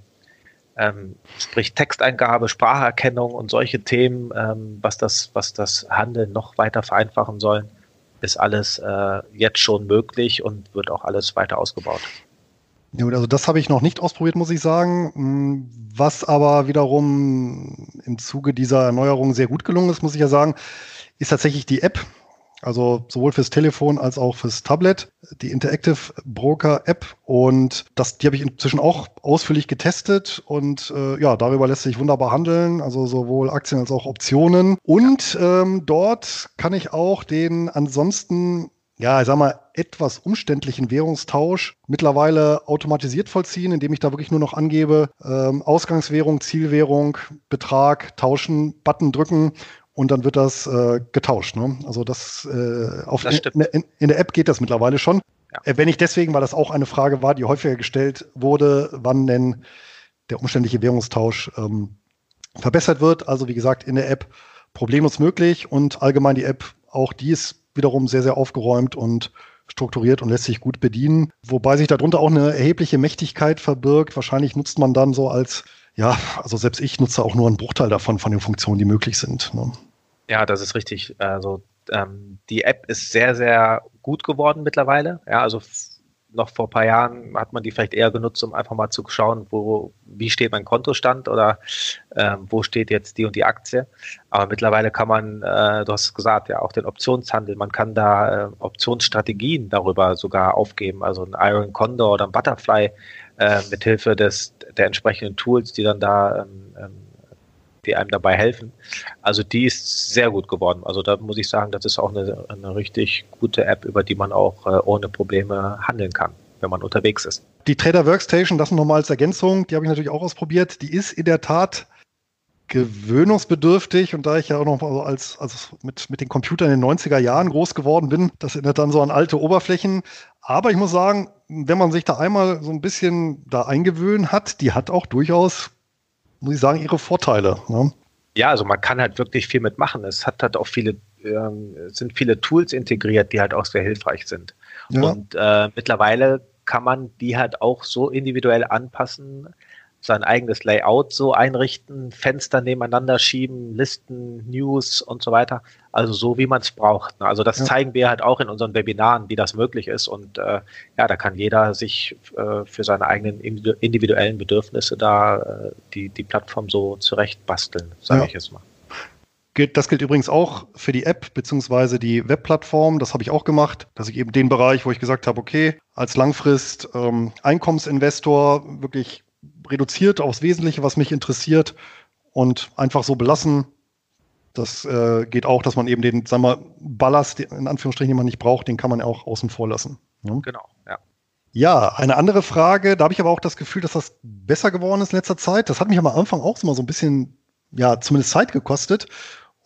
ähm, sprich Texteingabe, Spracherkennung und solche Themen, ähm, was das, was das Handeln noch weiter vereinfachen sollen, ist alles äh, jetzt schon möglich und wird auch alles weiter ausgebaut. Ja, also das habe ich noch nicht ausprobiert, muss ich sagen. Mm, was aber wiederum im Zuge dieser Erneuerung sehr gut gelungen ist, muss ich ja sagen, ist tatsächlich die App. Also sowohl fürs Telefon als auch fürs Tablet, die Interactive Broker App. Und das, die habe ich inzwischen auch ausführlich getestet. Und äh, ja, darüber lässt sich wunderbar handeln, also sowohl Aktien als auch Optionen. Und ähm, dort kann ich auch den ansonsten ja, ich sag mal, etwas umständlichen Währungstausch mittlerweile automatisiert vollziehen, indem ich da wirklich nur noch angebe, ähm, Ausgangswährung, Zielwährung, Betrag, tauschen, Button drücken und dann wird das äh, getauscht. Ne? Also das, äh, auf, das in, in, in, der App geht das mittlerweile schon. Ja. Äh, wenn ich deswegen, weil das auch eine Frage war, die häufiger gestellt wurde, wann denn der umständliche Währungstausch ähm, verbessert wird. Also wie gesagt, in der App problemlos möglich und allgemein die App, auch die ist wiederum sehr, sehr aufgeräumt und strukturiert und lässt sich gut bedienen. Wobei sich darunter auch eine erhebliche Mächtigkeit verbirgt. Wahrscheinlich nutzt man dann so als, ja, also selbst ich nutze auch nur einen Bruchteil davon, von den Funktionen, die möglich sind. Ne? Ja, das ist richtig. Also ähm, die App ist sehr, sehr gut geworden mittlerweile. Ja, also noch vor ein paar Jahren hat man die vielleicht eher genutzt, um einfach mal zu schauen, wo, wie steht mein Kontostand oder äh, wo steht jetzt die und die Aktie. Aber mittlerweile kann man, äh, du hast es gesagt, ja auch den Optionshandel, man kann da äh, Optionsstrategien darüber sogar aufgeben, also ein Iron Condor oder ein Butterfly äh, mithilfe des der entsprechenden Tools, die dann da ähm, ähm die einem dabei helfen. Also die ist sehr gut geworden. Also da muss ich sagen, das ist auch eine, eine richtig gute App, über die man auch äh, ohne Probleme handeln kann, wenn man unterwegs ist. Die Trader Workstation, das nochmal als Ergänzung, die habe ich natürlich auch ausprobiert. Die ist in der Tat gewöhnungsbedürftig und da ich ja auch noch als, als mit, mit den Computern in den 90er Jahren groß geworden bin, das erinnert dann so an alte Oberflächen. Aber ich muss sagen, wenn man sich da einmal so ein bisschen da eingewöhnt hat, die hat auch durchaus muss ich sagen, ihre Vorteile. Ne? Ja, also man kann halt wirklich viel mitmachen. Es hat halt auch viele, ähm, sind viele Tools integriert, die halt auch sehr hilfreich sind. Ja. Und äh, mittlerweile kann man die halt auch so individuell anpassen, sein eigenes Layout so einrichten, Fenster nebeneinander schieben, Listen, News und so weiter. Also so, wie man es braucht. Ne? Also das ja. zeigen wir halt auch in unseren Webinaren, wie das möglich ist. Und äh, ja, da kann jeder sich äh, für seine eigenen individuellen Bedürfnisse da äh, die, die Plattform so zurechtbasteln, sage ja. ich jetzt mal. Das gilt übrigens auch für die App bzw. die Webplattform. Das habe ich auch gemacht, dass ich eben den Bereich, wo ich gesagt habe, okay, als Langfrist ähm, Einkommensinvestor wirklich reduziert aufs Wesentliche, was mich interessiert und einfach so belassen. Das äh, geht auch, dass man eben den, sagen wir, Ballast, in Anführungsstrichen, den man nicht braucht, den kann man auch außen vor lassen. Ja? Genau, ja. Ja, eine andere Frage, da habe ich aber auch das Gefühl, dass das besser geworden ist in letzter Zeit. Das hat mich am Anfang auch mal so ein bisschen, ja, zumindest Zeit gekostet.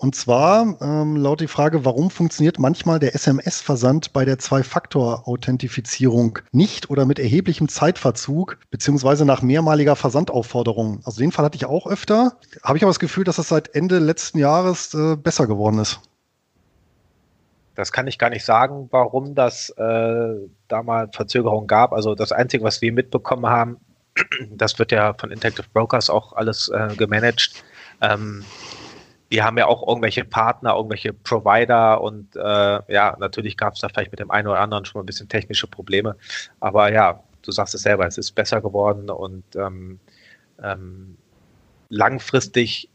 Und zwar ähm, laut die Frage, warum funktioniert manchmal der SMS-Versand bei der Zwei-Faktor-Authentifizierung nicht oder mit erheblichem Zeitverzug, beziehungsweise nach mehrmaliger Versandaufforderung? Also den Fall hatte ich auch öfter. Habe ich aber das Gefühl, dass das seit Ende letzten Jahres äh, besser geworden ist. Das kann ich gar nicht sagen, warum das äh, da mal Verzögerungen gab. Also das Einzige, was wir mitbekommen haben, *clears throat* das wird ja von Interactive Brokers auch alles äh, gemanagt. Ähm, die haben ja auch irgendwelche Partner, irgendwelche Provider und äh, ja, natürlich gab es da vielleicht mit dem einen oder anderen schon mal ein bisschen technische Probleme. Aber ja, du sagst es selber, es ist besser geworden und ähm, ähm, langfristig,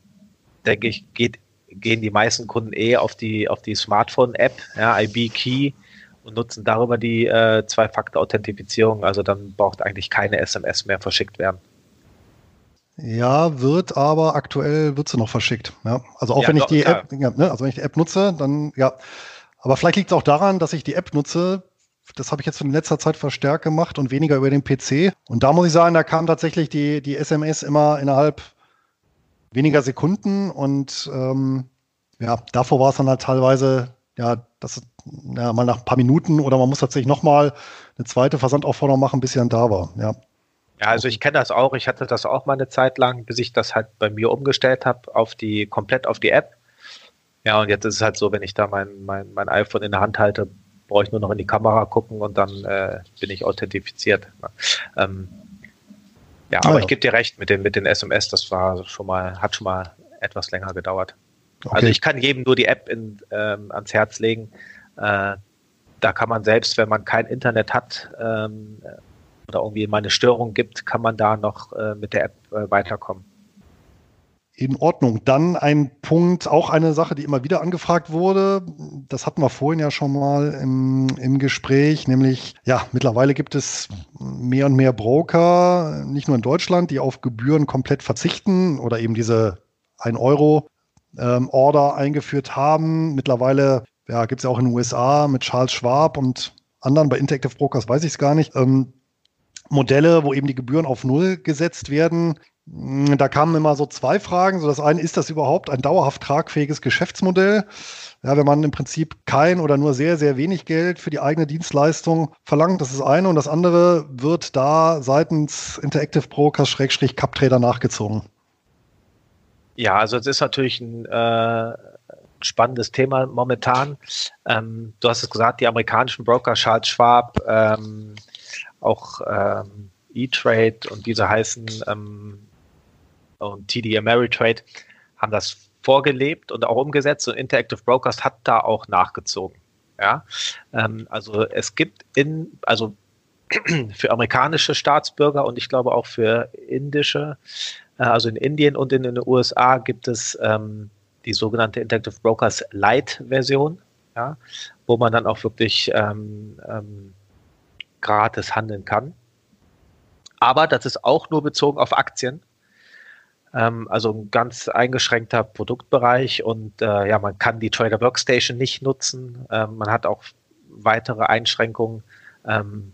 denke ich, geht, gehen die meisten Kunden eh auf die, auf die Smartphone-App, ja, IB Key, und nutzen darüber die äh, Zwei-Faktor-Authentifizierung. Also dann braucht eigentlich keine SMS mehr verschickt werden. Ja, wird, aber aktuell wird sie noch verschickt. Ja, also auch ja, wenn ich die App, ja, ne, also wenn ich die App nutze, dann ja. Aber vielleicht liegt es auch daran, dass ich die App nutze. Das habe ich jetzt in letzter Zeit verstärkt gemacht und weniger über den PC. Und da muss ich sagen, da kam tatsächlich die, die SMS immer innerhalb weniger Sekunden und ähm, ja, davor war es dann halt teilweise, ja, das ja, mal nach ein paar Minuten oder man muss tatsächlich nochmal eine zweite Versandaufforderung machen, bis sie dann da war. Ja. Ja, also ich kenne das auch. Ich hatte das auch mal eine Zeit lang, bis ich das halt bei mir umgestellt habe auf die komplett auf die App. Ja, und jetzt ist es halt so, wenn ich da mein, mein, mein iPhone in der Hand halte, brauche ich nur noch in die Kamera gucken und dann äh, bin ich authentifiziert. Ähm, ja, aber ja. ich gebe dir recht mit den, mit den SMS, das war schon mal, hat schon mal etwas länger gedauert. Okay. Also ich kann jedem nur die App in, ähm, ans Herz legen. Äh, da kann man selbst, wenn man kein Internet hat, ähm, oder irgendwie mal eine Störung gibt, kann man da noch äh, mit der App äh, weiterkommen. In Ordnung. Dann ein Punkt, auch eine Sache, die immer wieder angefragt wurde. Das hatten wir vorhin ja schon mal im, im Gespräch, nämlich, ja, mittlerweile gibt es mehr und mehr Broker, nicht nur in Deutschland, die auf Gebühren komplett verzichten oder eben diese 1 Euro ähm, Order eingeführt haben. Mittlerweile ja, gibt es ja auch in den USA mit Charles Schwab und anderen, bei Interactive Brokers weiß ich es gar nicht. Ähm, Modelle, wo eben die Gebühren auf Null gesetzt werden. Hm, da kamen immer so zwei Fragen. So das eine, ist das überhaupt ein dauerhaft tragfähiges Geschäftsmodell? Ja, wenn man im Prinzip kein oder nur sehr, sehr wenig Geld für die eigene Dienstleistung verlangt, das ist das eine. Und das andere wird da seitens Interactive Brokers Schrägstrich Cup Trader nachgezogen. Ja, also es ist natürlich ein äh, spannendes Thema momentan. Ähm, du hast es gesagt, die amerikanischen Broker, Charles Schwab, ähm, auch ähm, E-Trade und diese heißen ähm, und TD Ameritrade haben das vorgelebt und auch umgesetzt und Interactive Brokers hat da auch nachgezogen. Ja, ähm, also es gibt in, also *clears throat* für amerikanische Staatsbürger und ich glaube auch für indische, äh, also in Indien und in den USA gibt es ähm, die sogenannte Interactive Brokers Lite-Version, ja, wo man dann auch wirklich ähm, ähm, gratis handeln kann. Aber das ist auch nur bezogen auf Aktien. Ähm, also ein ganz eingeschränkter Produktbereich und äh, ja, man kann die Trader Workstation nicht nutzen. Ähm, man hat auch weitere Einschränkungen. Ähm,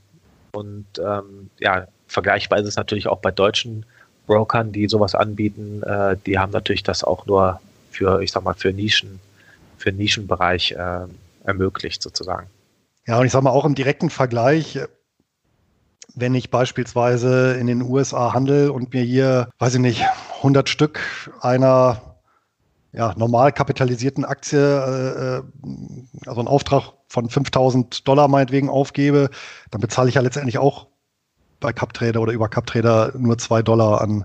und ähm, ja, vergleichbar ist es natürlich auch bei deutschen Brokern, die sowas anbieten. Äh, die haben natürlich das auch nur für, ich sag mal, für Nischen, für Nischenbereich äh, ermöglicht sozusagen. Ja, und ich sag mal auch im direkten Vergleich, wenn ich beispielsweise in den USA handel und mir hier, weiß ich nicht, 100 Stück einer ja, normal kapitalisierten Aktie, äh, äh also einen Auftrag von 5000 Dollar meinetwegen aufgebe, dann bezahle ich ja letztendlich auch bei CupTrader oder über CupTrader nur zwei Dollar an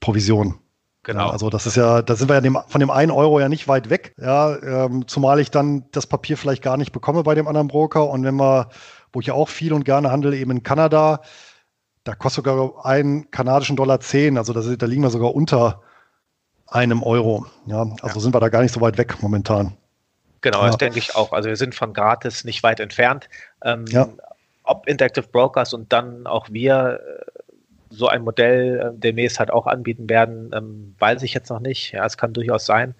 Provision. Genau. Ja, also das ist ja, da sind wir ja dem, von dem einen Euro ja nicht weit weg. Ja, ähm, zumal ich dann das Papier vielleicht gar nicht bekomme bei dem anderen Broker. Und wenn wir, wo ich ja auch viel und gerne handle, eben in Kanada, da kostet sogar einen kanadischen Dollar zehn. Also da, da liegen wir sogar unter einem Euro. Ja, also ja. sind wir da gar nicht so weit weg momentan. Genau, ja. das denke ich auch. Also wir sind von gratis nicht weit entfernt. Ähm, ja. Ob Interactive Brokers und dann auch wir äh, so ein Modell äh, demnächst halt auch anbieten werden, ähm, weiß ich jetzt noch nicht. Ja, es kann durchaus sein.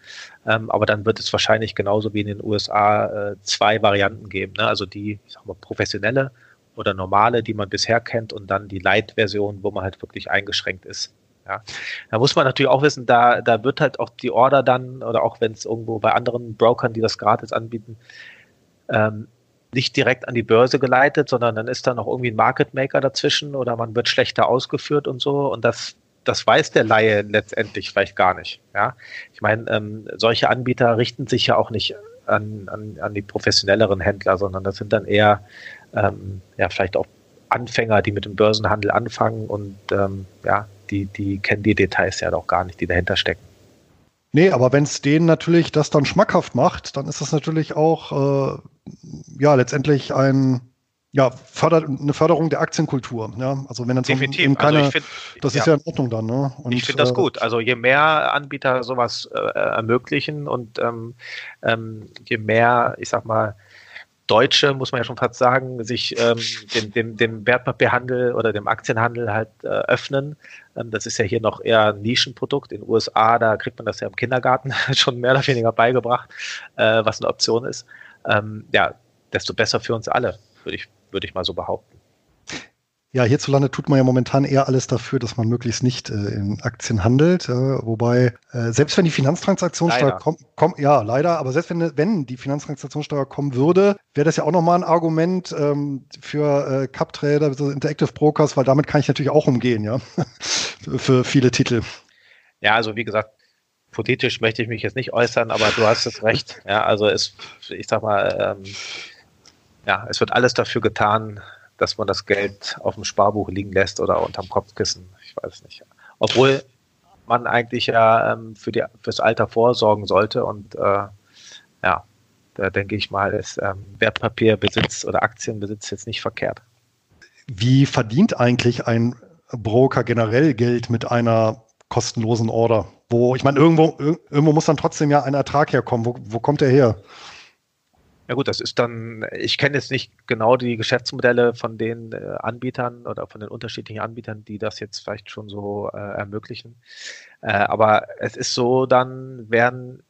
Ähm, aber dann wird es wahrscheinlich genauso wie in den USA äh, zwei Varianten geben. Ne? Also die, ich sag mal, professionelle oder normale, die man bisher kennt, und dann die Light-Version, wo man halt wirklich eingeschränkt ist. Ja. Da muss man natürlich auch wissen, da, da wird halt auch die Order dann, oder auch wenn es irgendwo bei anderen Brokern, die das gratis anbieten, ähm, nicht direkt an die Börse geleitet, sondern dann ist da noch irgendwie ein Market Maker dazwischen oder man wird schlechter ausgeführt und so. Und das, das weiß der Laie letztendlich vielleicht gar nicht. Ja, ich meine, ähm, solche Anbieter richten sich ja auch nicht an, an, an die professionelleren Händler, sondern das sind dann eher ähm, ja vielleicht auch Anfänger, die mit dem Börsenhandel anfangen und ähm, ja, die, die kennen die Details ja doch gar nicht, die dahinter stecken. Nee, aber wenn es denen natürlich das dann schmackhaft macht, dann ist das natürlich auch äh, ja letztendlich ein ja, Förder eine Förderung der Aktienkultur. Ja? Also wenn dann Definitiv. Eben keine, also find, das ist ja. ja in Ordnung dann. Ne? Und, ich finde das äh, gut. Also je mehr Anbieter sowas äh, ermöglichen und ähm, ähm, je mehr, ich sag mal, Deutsche, muss man ja schon fast sagen, sich ähm, dem, dem, dem Wertpapierhandel oder dem Aktienhandel halt äh, öffnen. Ähm, das ist ja hier noch eher ein Nischenprodukt. In den USA, da kriegt man das ja im Kindergarten *laughs* schon mehr oder weniger beigebracht, äh, was eine Option ist. Ähm, ja, desto besser für uns alle, würde ich, würde ich mal so behaupten. Ja, hierzulande tut man ja momentan eher alles dafür, dass man möglichst nicht äh, in Aktien handelt. Äh, wobei, äh, selbst wenn die Finanztransaktionssteuer kommt, komm, ja, leider, aber selbst wenn, wenn die Finanztransaktionssteuer kommen würde, wäre das ja auch nochmal ein Argument ähm, für äh, Cup-Trader, Interactive Brokers, weil damit kann ich natürlich auch umgehen, ja, *laughs* für viele Titel. Ja, also wie gesagt, politisch möchte ich mich jetzt nicht äußern, aber du hast es recht. Ja, also es, ich sag mal, ähm, ja, es wird alles dafür getan, dass man das Geld auf dem Sparbuch liegen lässt oder unterm Kopfkissen. Ich weiß nicht. Obwohl man eigentlich ja ähm, für die, fürs Alter vorsorgen sollte und äh, ja, da denke ich mal, ist ähm, Wertpapierbesitz oder Aktienbesitz jetzt nicht verkehrt. Wie verdient eigentlich ein Broker generell Geld mit einer kostenlosen Order? Wo, ich meine, irgendwo, irgendwo muss dann trotzdem ja ein Ertrag herkommen. Wo, wo kommt der her? Ja gut, das ist dann, ich kenne jetzt nicht genau die Geschäftsmodelle von den äh, Anbietern oder von den unterschiedlichen Anbietern, die das jetzt vielleicht schon so äh, ermöglichen. Äh, aber es ist so, dann werden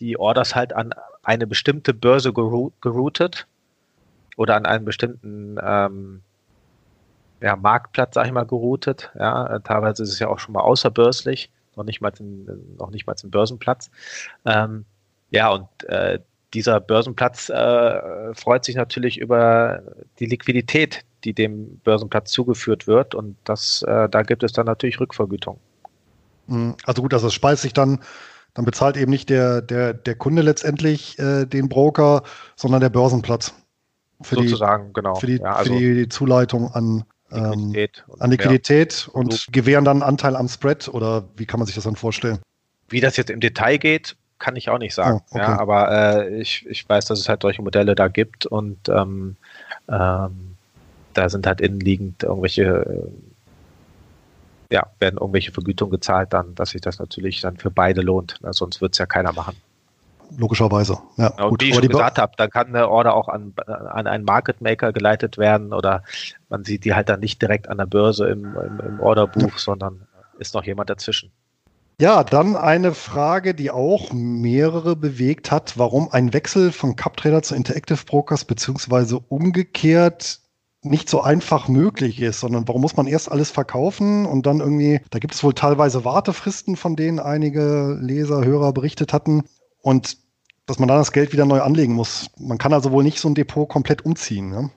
die Orders halt an eine bestimmte Börse geroutet oder an einen bestimmten ähm, ja, Marktplatz, sag ich mal, geroutet. Ja, teilweise ist es ja auch schon mal außerbörslich, noch nicht mal ein Börsenplatz. Ähm, ja, und äh, dieser Börsenplatz äh, freut sich natürlich über die Liquidität, die dem Börsenplatz zugeführt wird und das, äh, da gibt es dann natürlich Rückvergütung. Mhm. Also gut, also das speist sich dann, dann bezahlt eben nicht der, der, der Kunde letztendlich äh, den Broker, sondern der Börsenplatz. Für Sozusagen, die, genau. Für die, ja, also für die Zuleitung an Liquidität, ähm, an Liquidität und so. gewähren dann Anteil am Spread oder wie kann man sich das dann vorstellen? Wie das jetzt im Detail geht, kann ich auch nicht sagen. Oh, okay. ja, aber äh, ich, ich weiß, dass es halt solche Modelle da gibt und ähm, ähm, da sind halt innenliegend irgendwelche, äh, ja, werden irgendwelche Vergütungen gezahlt, dann, dass sich das natürlich dann für beide lohnt. Na, sonst wird es ja keiner machen. Logischerweise. Ja, und gut. wie ich schon gesagt habe, dann kann eine Order auch an, an einen Market Maker geleitet werden oder man sieht die halt dann nicht direkt an der Börse im, im, im Orderbuch, ja. sondern ist noch jemand dazwischen. Ja, dann eine Frage, die auch mehrere bewegt hat, warum ein Wechsel von CupTrader zu Interactive Brokers beziehungsweise umgekehrt nicht so einfach möglich ist, sondern warum muss man erst alles verkaufen und dann irgendwie, da gibt es wohl teilweise Wartefristen, von denen einige Leser, Hörer berichtet hatten und dass man dann das Geld wieder neu anlegen muss. Man kann also wohl nicht so ein Depot komplett umziehen. Ne?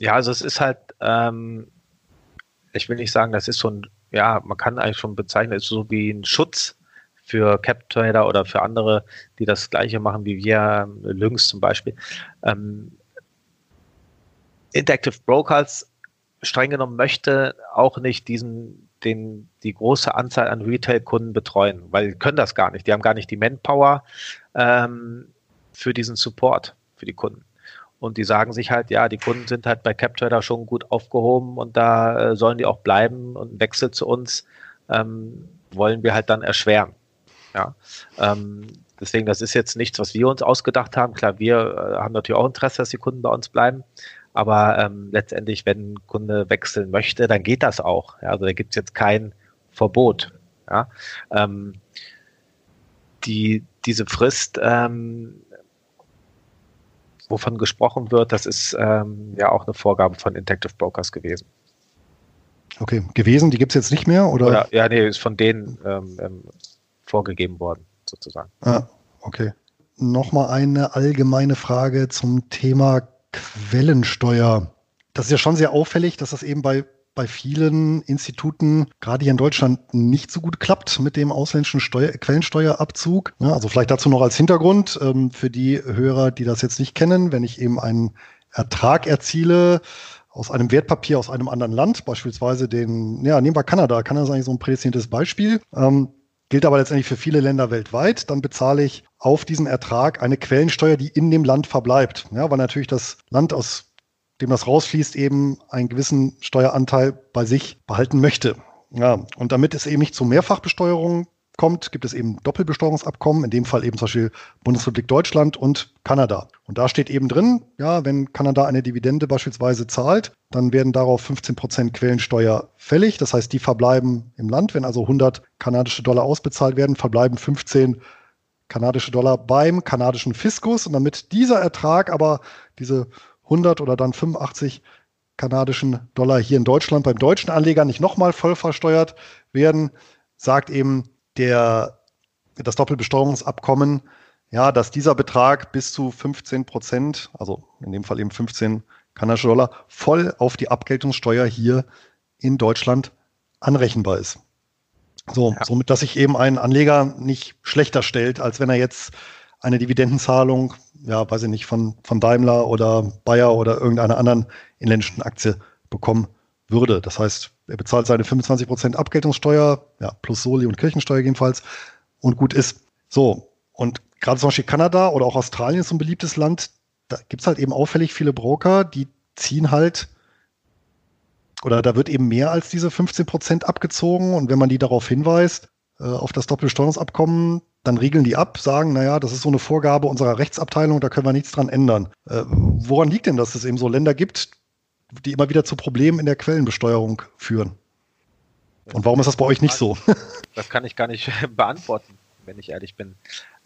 Ja, also es ist halt, ähm, ich will nicht sagen, das ist so ein ja, man kann eigentlich schon bezeichnen, ist so wie ein Schutz für Cap Trader oder für andere, die das gleiche machen wie wir, Lynx zum Beispiel. Ähm, Interactive Brokers streng genommen möchte auch nicht diesen, den, die große Anzahl an Retail-Kunden betreuen, weil die können das gar nicht. Die haben gar nicht die Manpower ähm, für diesen Support für die Kunden. Und die sagen sich halt, ja, die Kunden sind halt bei CapTrader schon gut aufgehoben und da äh, sollen die auch bleiben und Wechsel zu uns ähm, wollen wir halt dann erschweren. Ja, ähm, deswegen, das ist jetzt nichts, was wir uns ausgedacht haben. Klar, wir äh, haben natürlich auch Interesse, dass die Kunden bei uns bleiben. Aber ähm, letztendlich, wenn ein Kunde wechseln möchte, dann geht das auch. Ja, also da gibt es jetzt kein Verbot. Ja, ähm, die, diese Frist ähm, wovon gesprochen wird, das ist ähm, ja auch eine Vorgabe von Intective Brokers gewesen. Okay, gewesen, die gibt es jetzt nicht mehr? Oder? oder? Ja, nee, ist von denen ähm, ähm, vorgegeben worden, sozusagen. Ah, okay. Nochmal eine allgemeine Frage zum Thema Quellensteuer. Das ist ja schon sehr auffällig, dass das eben bei bei vielen Instituten, gerade hier in Deutschland, nicht so gut klappt mit dem ausländischen Steuer Quellensteuerabzug. Ja, also vielleicht dazu noch als Hintergrund ähm, für die Hörer, die das jetzt nicht kennen, wenn ich eben einen Ertrag erziele aus einem Wertpapier aus einem anderen Land, beispielsweise den, ja, nehmen wir Kanada. Kanada ist eigentlich so ein prädestiniertes Beispiel. Ähm, gilt aber letztendlich für viele Länder weltweit, dann bezahle ich auf diesen Ertrag eine Quellensteuer, die in dem Land verbleibt. Ja, weil natürlich das Land aus dem das rausfließt, eben einen gewissen Steueranteil bei sich behalten möchte. Ja, und damit es eben nicht zu Mehrfachbesteuerung kommt, gibt es eben Doppelbesteuerungsabkommen, in dem Fall eben zum Beispiel Bundesrepublik Deutschland und Kanada. Und da steht eben drin, ja, wenn Kanada eine Dividende beispielsweise zahlt, dann werden darauf 15 Prozent Quellensteuer fällig. Das heißt, die verbleiben im Land. Wenn also 100 kanadische Dollar ausbezahlt werden, verbleiben 15 kanadische Dollar beim kanadischen Fiskus. Und damit dieser Ertrag aber diese 100 oder dann 85 kanadischen Dollar hier in Deutschland beim deutschen Anleger nicht nochmal voll versteuert werden, sagt eben der, das Doppelbesteuerungsabkommen, ja, dass dieser Betrag bis zu 15 Prozent, also in dem Fall eben 15 kanadische Dollar, voll auf die Abgeltungssteuer hier in Deutschland anrechenbar ist. So, ja. somit, dass sich eben ein Anleger nicht schlechter stellt, als wenn er jetzt eine Dividendenzahlung ja, weiß ich nicht, von, von Daimler oder Bayer oder irgendeiner anderen inländischen Aktie bekommen würde. Das heißt, er bezahlt seine 25% Abgeltungssteuer, ja, plus Soli und Kirchensteuer jedenfalls und gut ist. So, und gerade zum Beispiel Kanada oder auch Australien ist so ein beliebtes Land, da gibt es halt eben auffällig viele Broker, die ziehen halt oder da wird eben mehr als diese 15% abgezogen und wenn man die darauf hinweist, äh, auf das Doppelbesteuerungsabkommen, dann riegeln die ab, sagen, naja, das ist so eine Vorgabe unserer Rechtsabteilung, da können wir nichts dran ändern. Äh, woran liegt denn, dass es eben so Länder gibt, die immer wieder zu Problemen in der Quellenbesteuerung führen? Und warum ist das bei euch nicht so? Das kann ich gar nicht *laughs* beantworten, wenn ich ehrlich bin.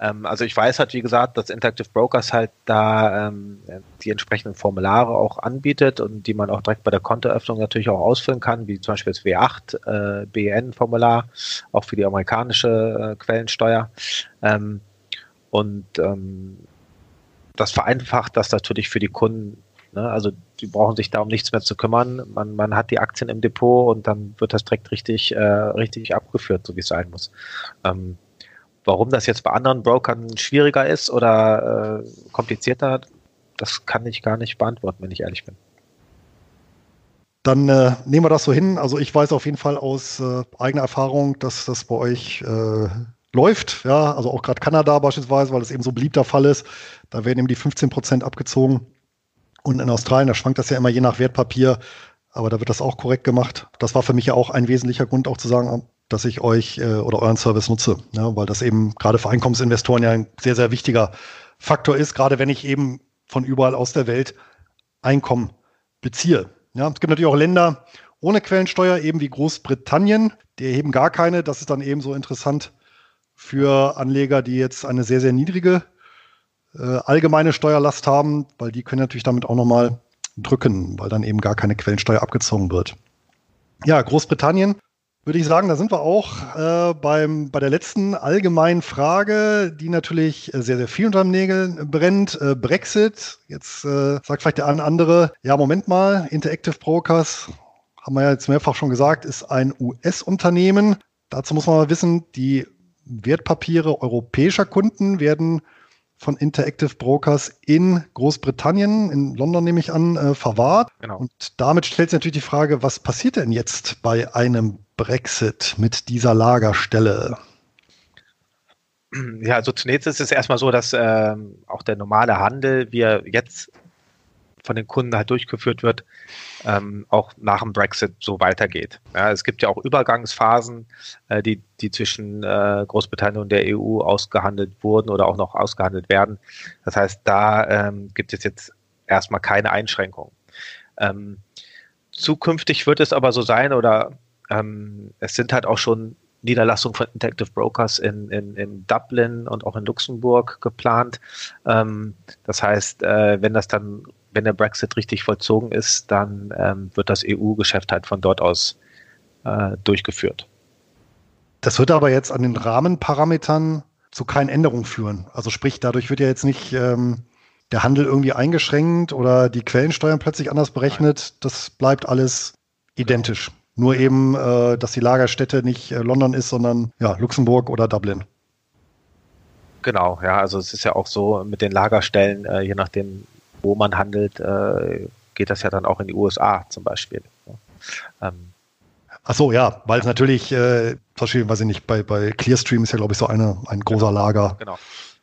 Ähm, also ich weiß halt, wie gesagt, dass Interactive Brokers halt da ähm, die entsprechenden Formulare auch anbietet und die man auch direkt bei der Kontoöffnung natürlich auch ausfüllen kann, wie zum Beispiel das W8 äh, BN-Formular, auch für die amerikanische äh, Quellensteuer. Ähm, und ähm, das vereinfacht das natürlich für die Kunden Ne? Also die brauchen sich da um nichts mehr zu kümmern. Man, man hat die Aktien im Depot und dann wird das direkt richtig, äh, richtig abgeführt, so wie es sein muss. Ähm, warum das jetzt bei anderen Brokern schwieriger ist oder äh, komplizierter, das kann ich gar nicht beantworten, wenn ich ehrlich bin. Dann äh, nehmen wir das so hin. Also ich weiß auf jeden Fall aus äh, eigener Erfahrung, dass das bei euch äh, läuft. Ja, also auch gerade Kanada beispielsweise, weil es eben so beliebter Fall ist. Da werden eben die 15 Prozent abgezogen. Und in Australien, da schwankt das ja immer je nach Wertpapier, aber da wird das auch korrekt gemacht. Das war für mich ja auch ein wesentlicher Grund, auch zu sagen, dass ich euch äh, oder euren Service nutze, ja, weil das eben gerade für Einkommensinvestoren ja ein sehr, sehr wichtiger Faktor ist, gerade wenn ich eben von überall aus der Welt Einkommen beziehe. Ja, es gibt natürlich auch Länder ohne Quellensteuer, eben wie Großbritannien, die erheben gar keine. Das ist dann eben so interessant für Anleger, die jetzt eine sehr, sehr niedrige äh, allgemeine Steuerlast haben, weil die können natürlich damit auch nochmal drücken, weil dann eben gar keine Quellensteuer abgezogen wird. Ja, Großbritannien würde ich sagen, da sind wir auch äh, beim, bei der letzten allgemeinen Frage, die natürlich sehr, sehr viel unter den Nägeln brennt. Äh, Brexit. Jetzt äh, sagt vielleicht der eine andere, ja, Moment mal, Interactive Brokers, haben wir ja jetzt mehrfach schon gesagt, ist ein US-Unternehmen. Dazu muss man mal wissen, die Wertpapiere europäischer Kunden werden von Interactive Brokers in Großbritannien, in London nehme ich an, äh, verwahrt. Genau. Und damit stellt sich natürlich die Frage, was passiert denn jetzt bei einem Brexit mit dieser Lagerstelle? Ja, also zunächst ist es erstmal so, dass äh, auch der normale Handel, wie er jetzt von den Kunden halt durchgeführt wird, ähm, auch nach dem Brexit so weitergeht. Ja, es gibt ja auch Übergangsphasen, äh, die, die zwischen äh, Großbritannien und der EU ausgehandelt wurden oder auch noch ausgehandelt werden. Das heißt, da ähm, gibt es jetzt erstmal keine Einschränkungen. Ähm, zukünftig wird es aber so sein oder ähm, es sind halt auch schon Niederlassungen von Interactive Brokers in, in, in Dublin und auch in Luxemburg geplant. Ähm, das heißt, äh, wenn das dann wenn der Brexit richtig vollzogen ist, dann ähm, wird das EU-Geschäft halt von dort aus äh, durchgeführt. Das wird aber jetzt an den Rahmenparametern zu keinen Änderungen führen. Also sprich, dadurch wird ja jetzt nicht ähm, der Handel irgendwie eingeschränkt oder die Quellensteuern plötzlich anders berechnet. Das bleibt alles identisch. Nur eben, äh, dass die Lagerstätte nicht äh, London ist, sondern ja, Luxemburg oder Dublin. Genau, ja, also es ist ja auch so mit den Lagerstellen, äh, je nachdem, wo man handelt, äh, geht das ja dann auch in die USA zum Beispiel. Ähm, Ach so, ja, weil es natürlich, äh, zum Beispiel, weiß ich nicht, bei, bei Clearstream ist ja, glaube ich, so eine, ein großer genau, Lager. Genau.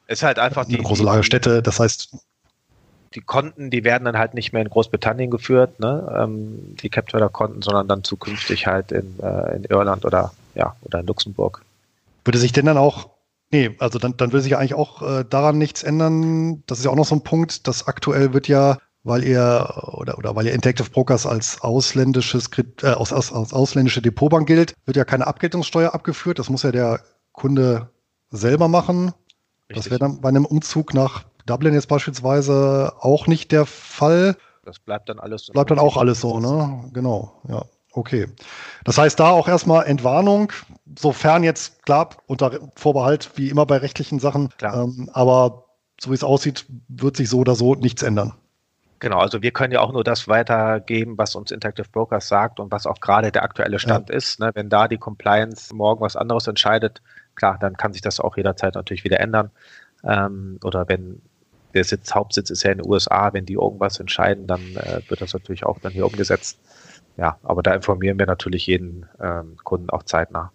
Es ist halt einfach die. Eine große Lagerstätte, das heißt. Die Konten, die werden dann halt nicht mehr in Großbritannien geführt, ne? Ähm, die Captrader-Konten, sondern dann zukünftig halt in, äh, in Irland oder, ja, oder in Luxemburg. Würde sich denn dann auch Nee, also dann, dann will sich ja eigentlich auch äh, daran nichts ändern. Das ist ja auch noch so ein Punkt, dass aktuell wird ja, weil ihr oder, oder weil ihr Interactive Brokers als ausländisches äh, aus, aus, als ausländische Depotbank gilt, wird ja keine Abgeltungssteuer abgeführt. Das muss ja der Kunde selber machen. Richtig. Das wäre dann bei einem Umzug nach Dublin jetzt beispielsweise auch nicht der Fall. Das bleibt dann alles so. Bleibt dann auch alles so, ne? Genau, ja. Okay. Das heißt, da auch erstmal Entwarnung, sofern jetzt, klar, unter Vorbehalt, wie immer bei rechtlichen Sachen. Ähm, aber so wie es aussieht, wird sich so oder so nichts ändern. Genau, also wir können ja auch nur das weitergeben, was uns Interactive Brokers sagt und was auch gerade der aktuelle Stand ja. ist. Ne? Wenn da die Compliance morgen was anderes entscheidet, klar, dann kann sich das auch jederzeit natürlich wieder ändern. Ähm, oder wenn der Sitz, Hauptsitz ist ja in den USA, wenn die irgendwas entscheiden, dann äh, wird das natürlich auch dann hier umgesetzt ja, aber da informieren wir natürlich jeden ähm, Kunden auch zeitnah.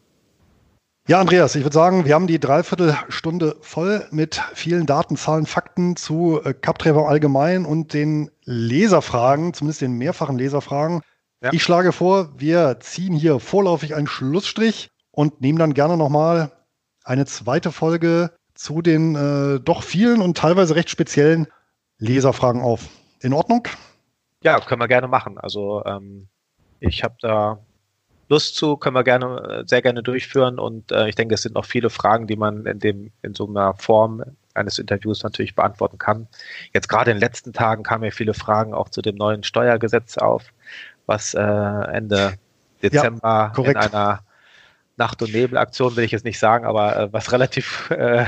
Ja, Andreas, ich würde sagen, wir haben die Dreiviertelstunde voll mit vielen Daten, Zahlen, Fakten zu äh, CapTraver allgemein und den Leserfragen, zumindest den mehrfachen Leserfragen. Ja. Ich schlage vor, wir ziehen hier vorläufig einen Schlussstrich und nehmen dann gerne nochmal eine zweite Folge zu den äh, doch vielen und teilweise recht speziellen Leserfragen auf. In Ordnung? Ja, können wir gerne machen. Also ähm, ich habe da Lust zu, können wir gerne, sehr gerne durchführen und äh, ich denke, es sind noch viele Fragen, die man in dem, in so einer Form eines Interviews natürlich beantworten kann. Jetzt gerade in den letzten Tagen kamen ja viele Fragen auch zu dem neuen Steuergesetz auf, was äh, Ende Dezember ja, in einer Nacht- und Nebelaktion will ich jetzt nicht sagen, aber äh, was relativ äh,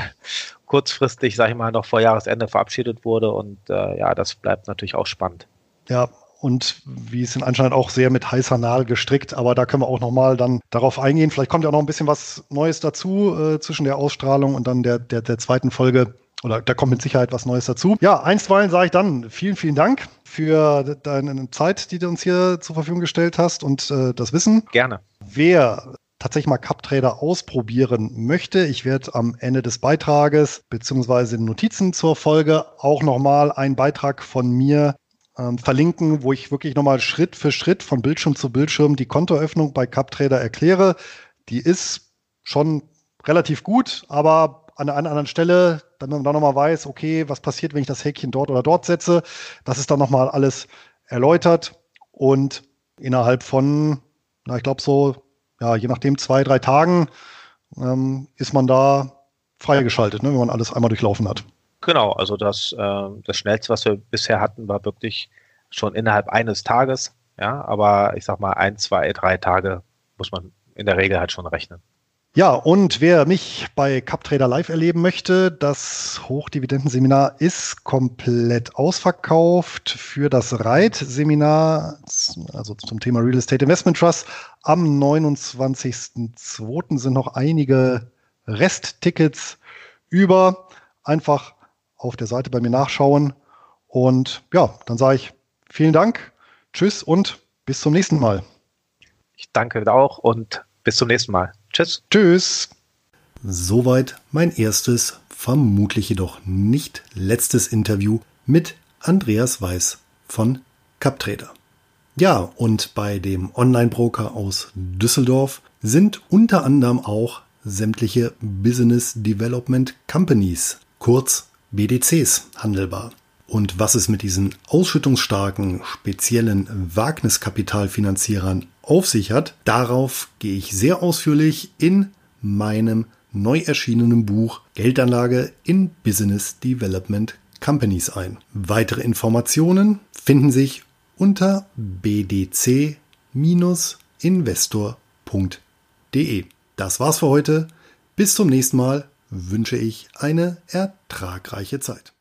kurzfristig, sage ich mal, noch vor Jahresende verabschiedet wurde und äh, ja, das bleibt natürlich auch spannend. Ja, und wie es in anscheinend auch sehr mit heißer Nadel gestrickt. Aber da können wir auch nochmal dann darauf eingehen. Vielleicht kommt ja auch noch ein bisschen was Neues dazu äh, zwischen der Ausstrahlung und dann der, der, der zweiten Folge. Oder da kommt mit Sicherheit was Neues dazu. Ja, einstweilen sage ich dann vielen, vielen Dank für deine Zeit, die du uns hier zur Verfügung gestellt hast und äh, das Wissen. Gerne. Wer tatsächlich mal CupTrader ausprobieren möchte, ich werde am Ende des Beitrages beziehungsweise Notizen zur Folge auch nochmal einen Beitrag von mir ähm, verlinken, wo ich wirklich nochmal Schritt für Schritt von Bildschirm zu Bildschirm die Kontoöffnung bei CapTrader erkläre. Die ist schon relativ gut, aber an einer anderen Stelle, damit man dann nochmal weiß, okay, was passiert, wenn ich das Häkchen dort oder dort setze. Das ist dann nochmal alles erläutert und innerhalb von, na, ich glaube so, ja, je nachdem zwei, drei Tagen ähm, ist man da freigeschaltet, ne, wenn man alles einmal durchlaufen hat. Genau, also das, äh, das Schnellste, was wir bisher hatten, war wirklich schon innerhalb eines Tages. Ja, aber ich sag mal, ein, zwei, drei Tage muss man in der Regel halt schon rechnen. Ja, und wer mich bei CupTrader Live erleben möchte, das Hochdividendenseminar ist komplett ausverkauft für das REIT-Seminar, also zum Thema Real Estate Investment Trust. Am 29.02. sind noch einige Resttickets über. Einfach auf der Seite bei mir nachschauen. Und ja, dann sage ich vielen Dank, tschüss und bis zum nächsten Mal. Ich danke auch und bis zum nächsten Mal. Tschüss. Tschüss. Soweit mein erstes, vermutlich jedoch nicht letztes Interview mit Andreas Weiß von CupTrader. Ja, und bei dem Online-Broker aus Düsseldorf sind unter anderem auch sämtliche Business Development Companies, kurz BDCs handelbar. Und was es mit diesen ausschüttungsstarken, speziellen Wagniskapitalfinanzierern auf sich hat, darauf gehe ich sehr ausführlich in meinem neu erschienenen Buch Geldanlage in Business Development Companies ein. Weitere Informationen finden sich unter bdc-investor.de. Das war's für heute. Bis zum nächsten Mal wünsche ich eine ertragreiche Zeit.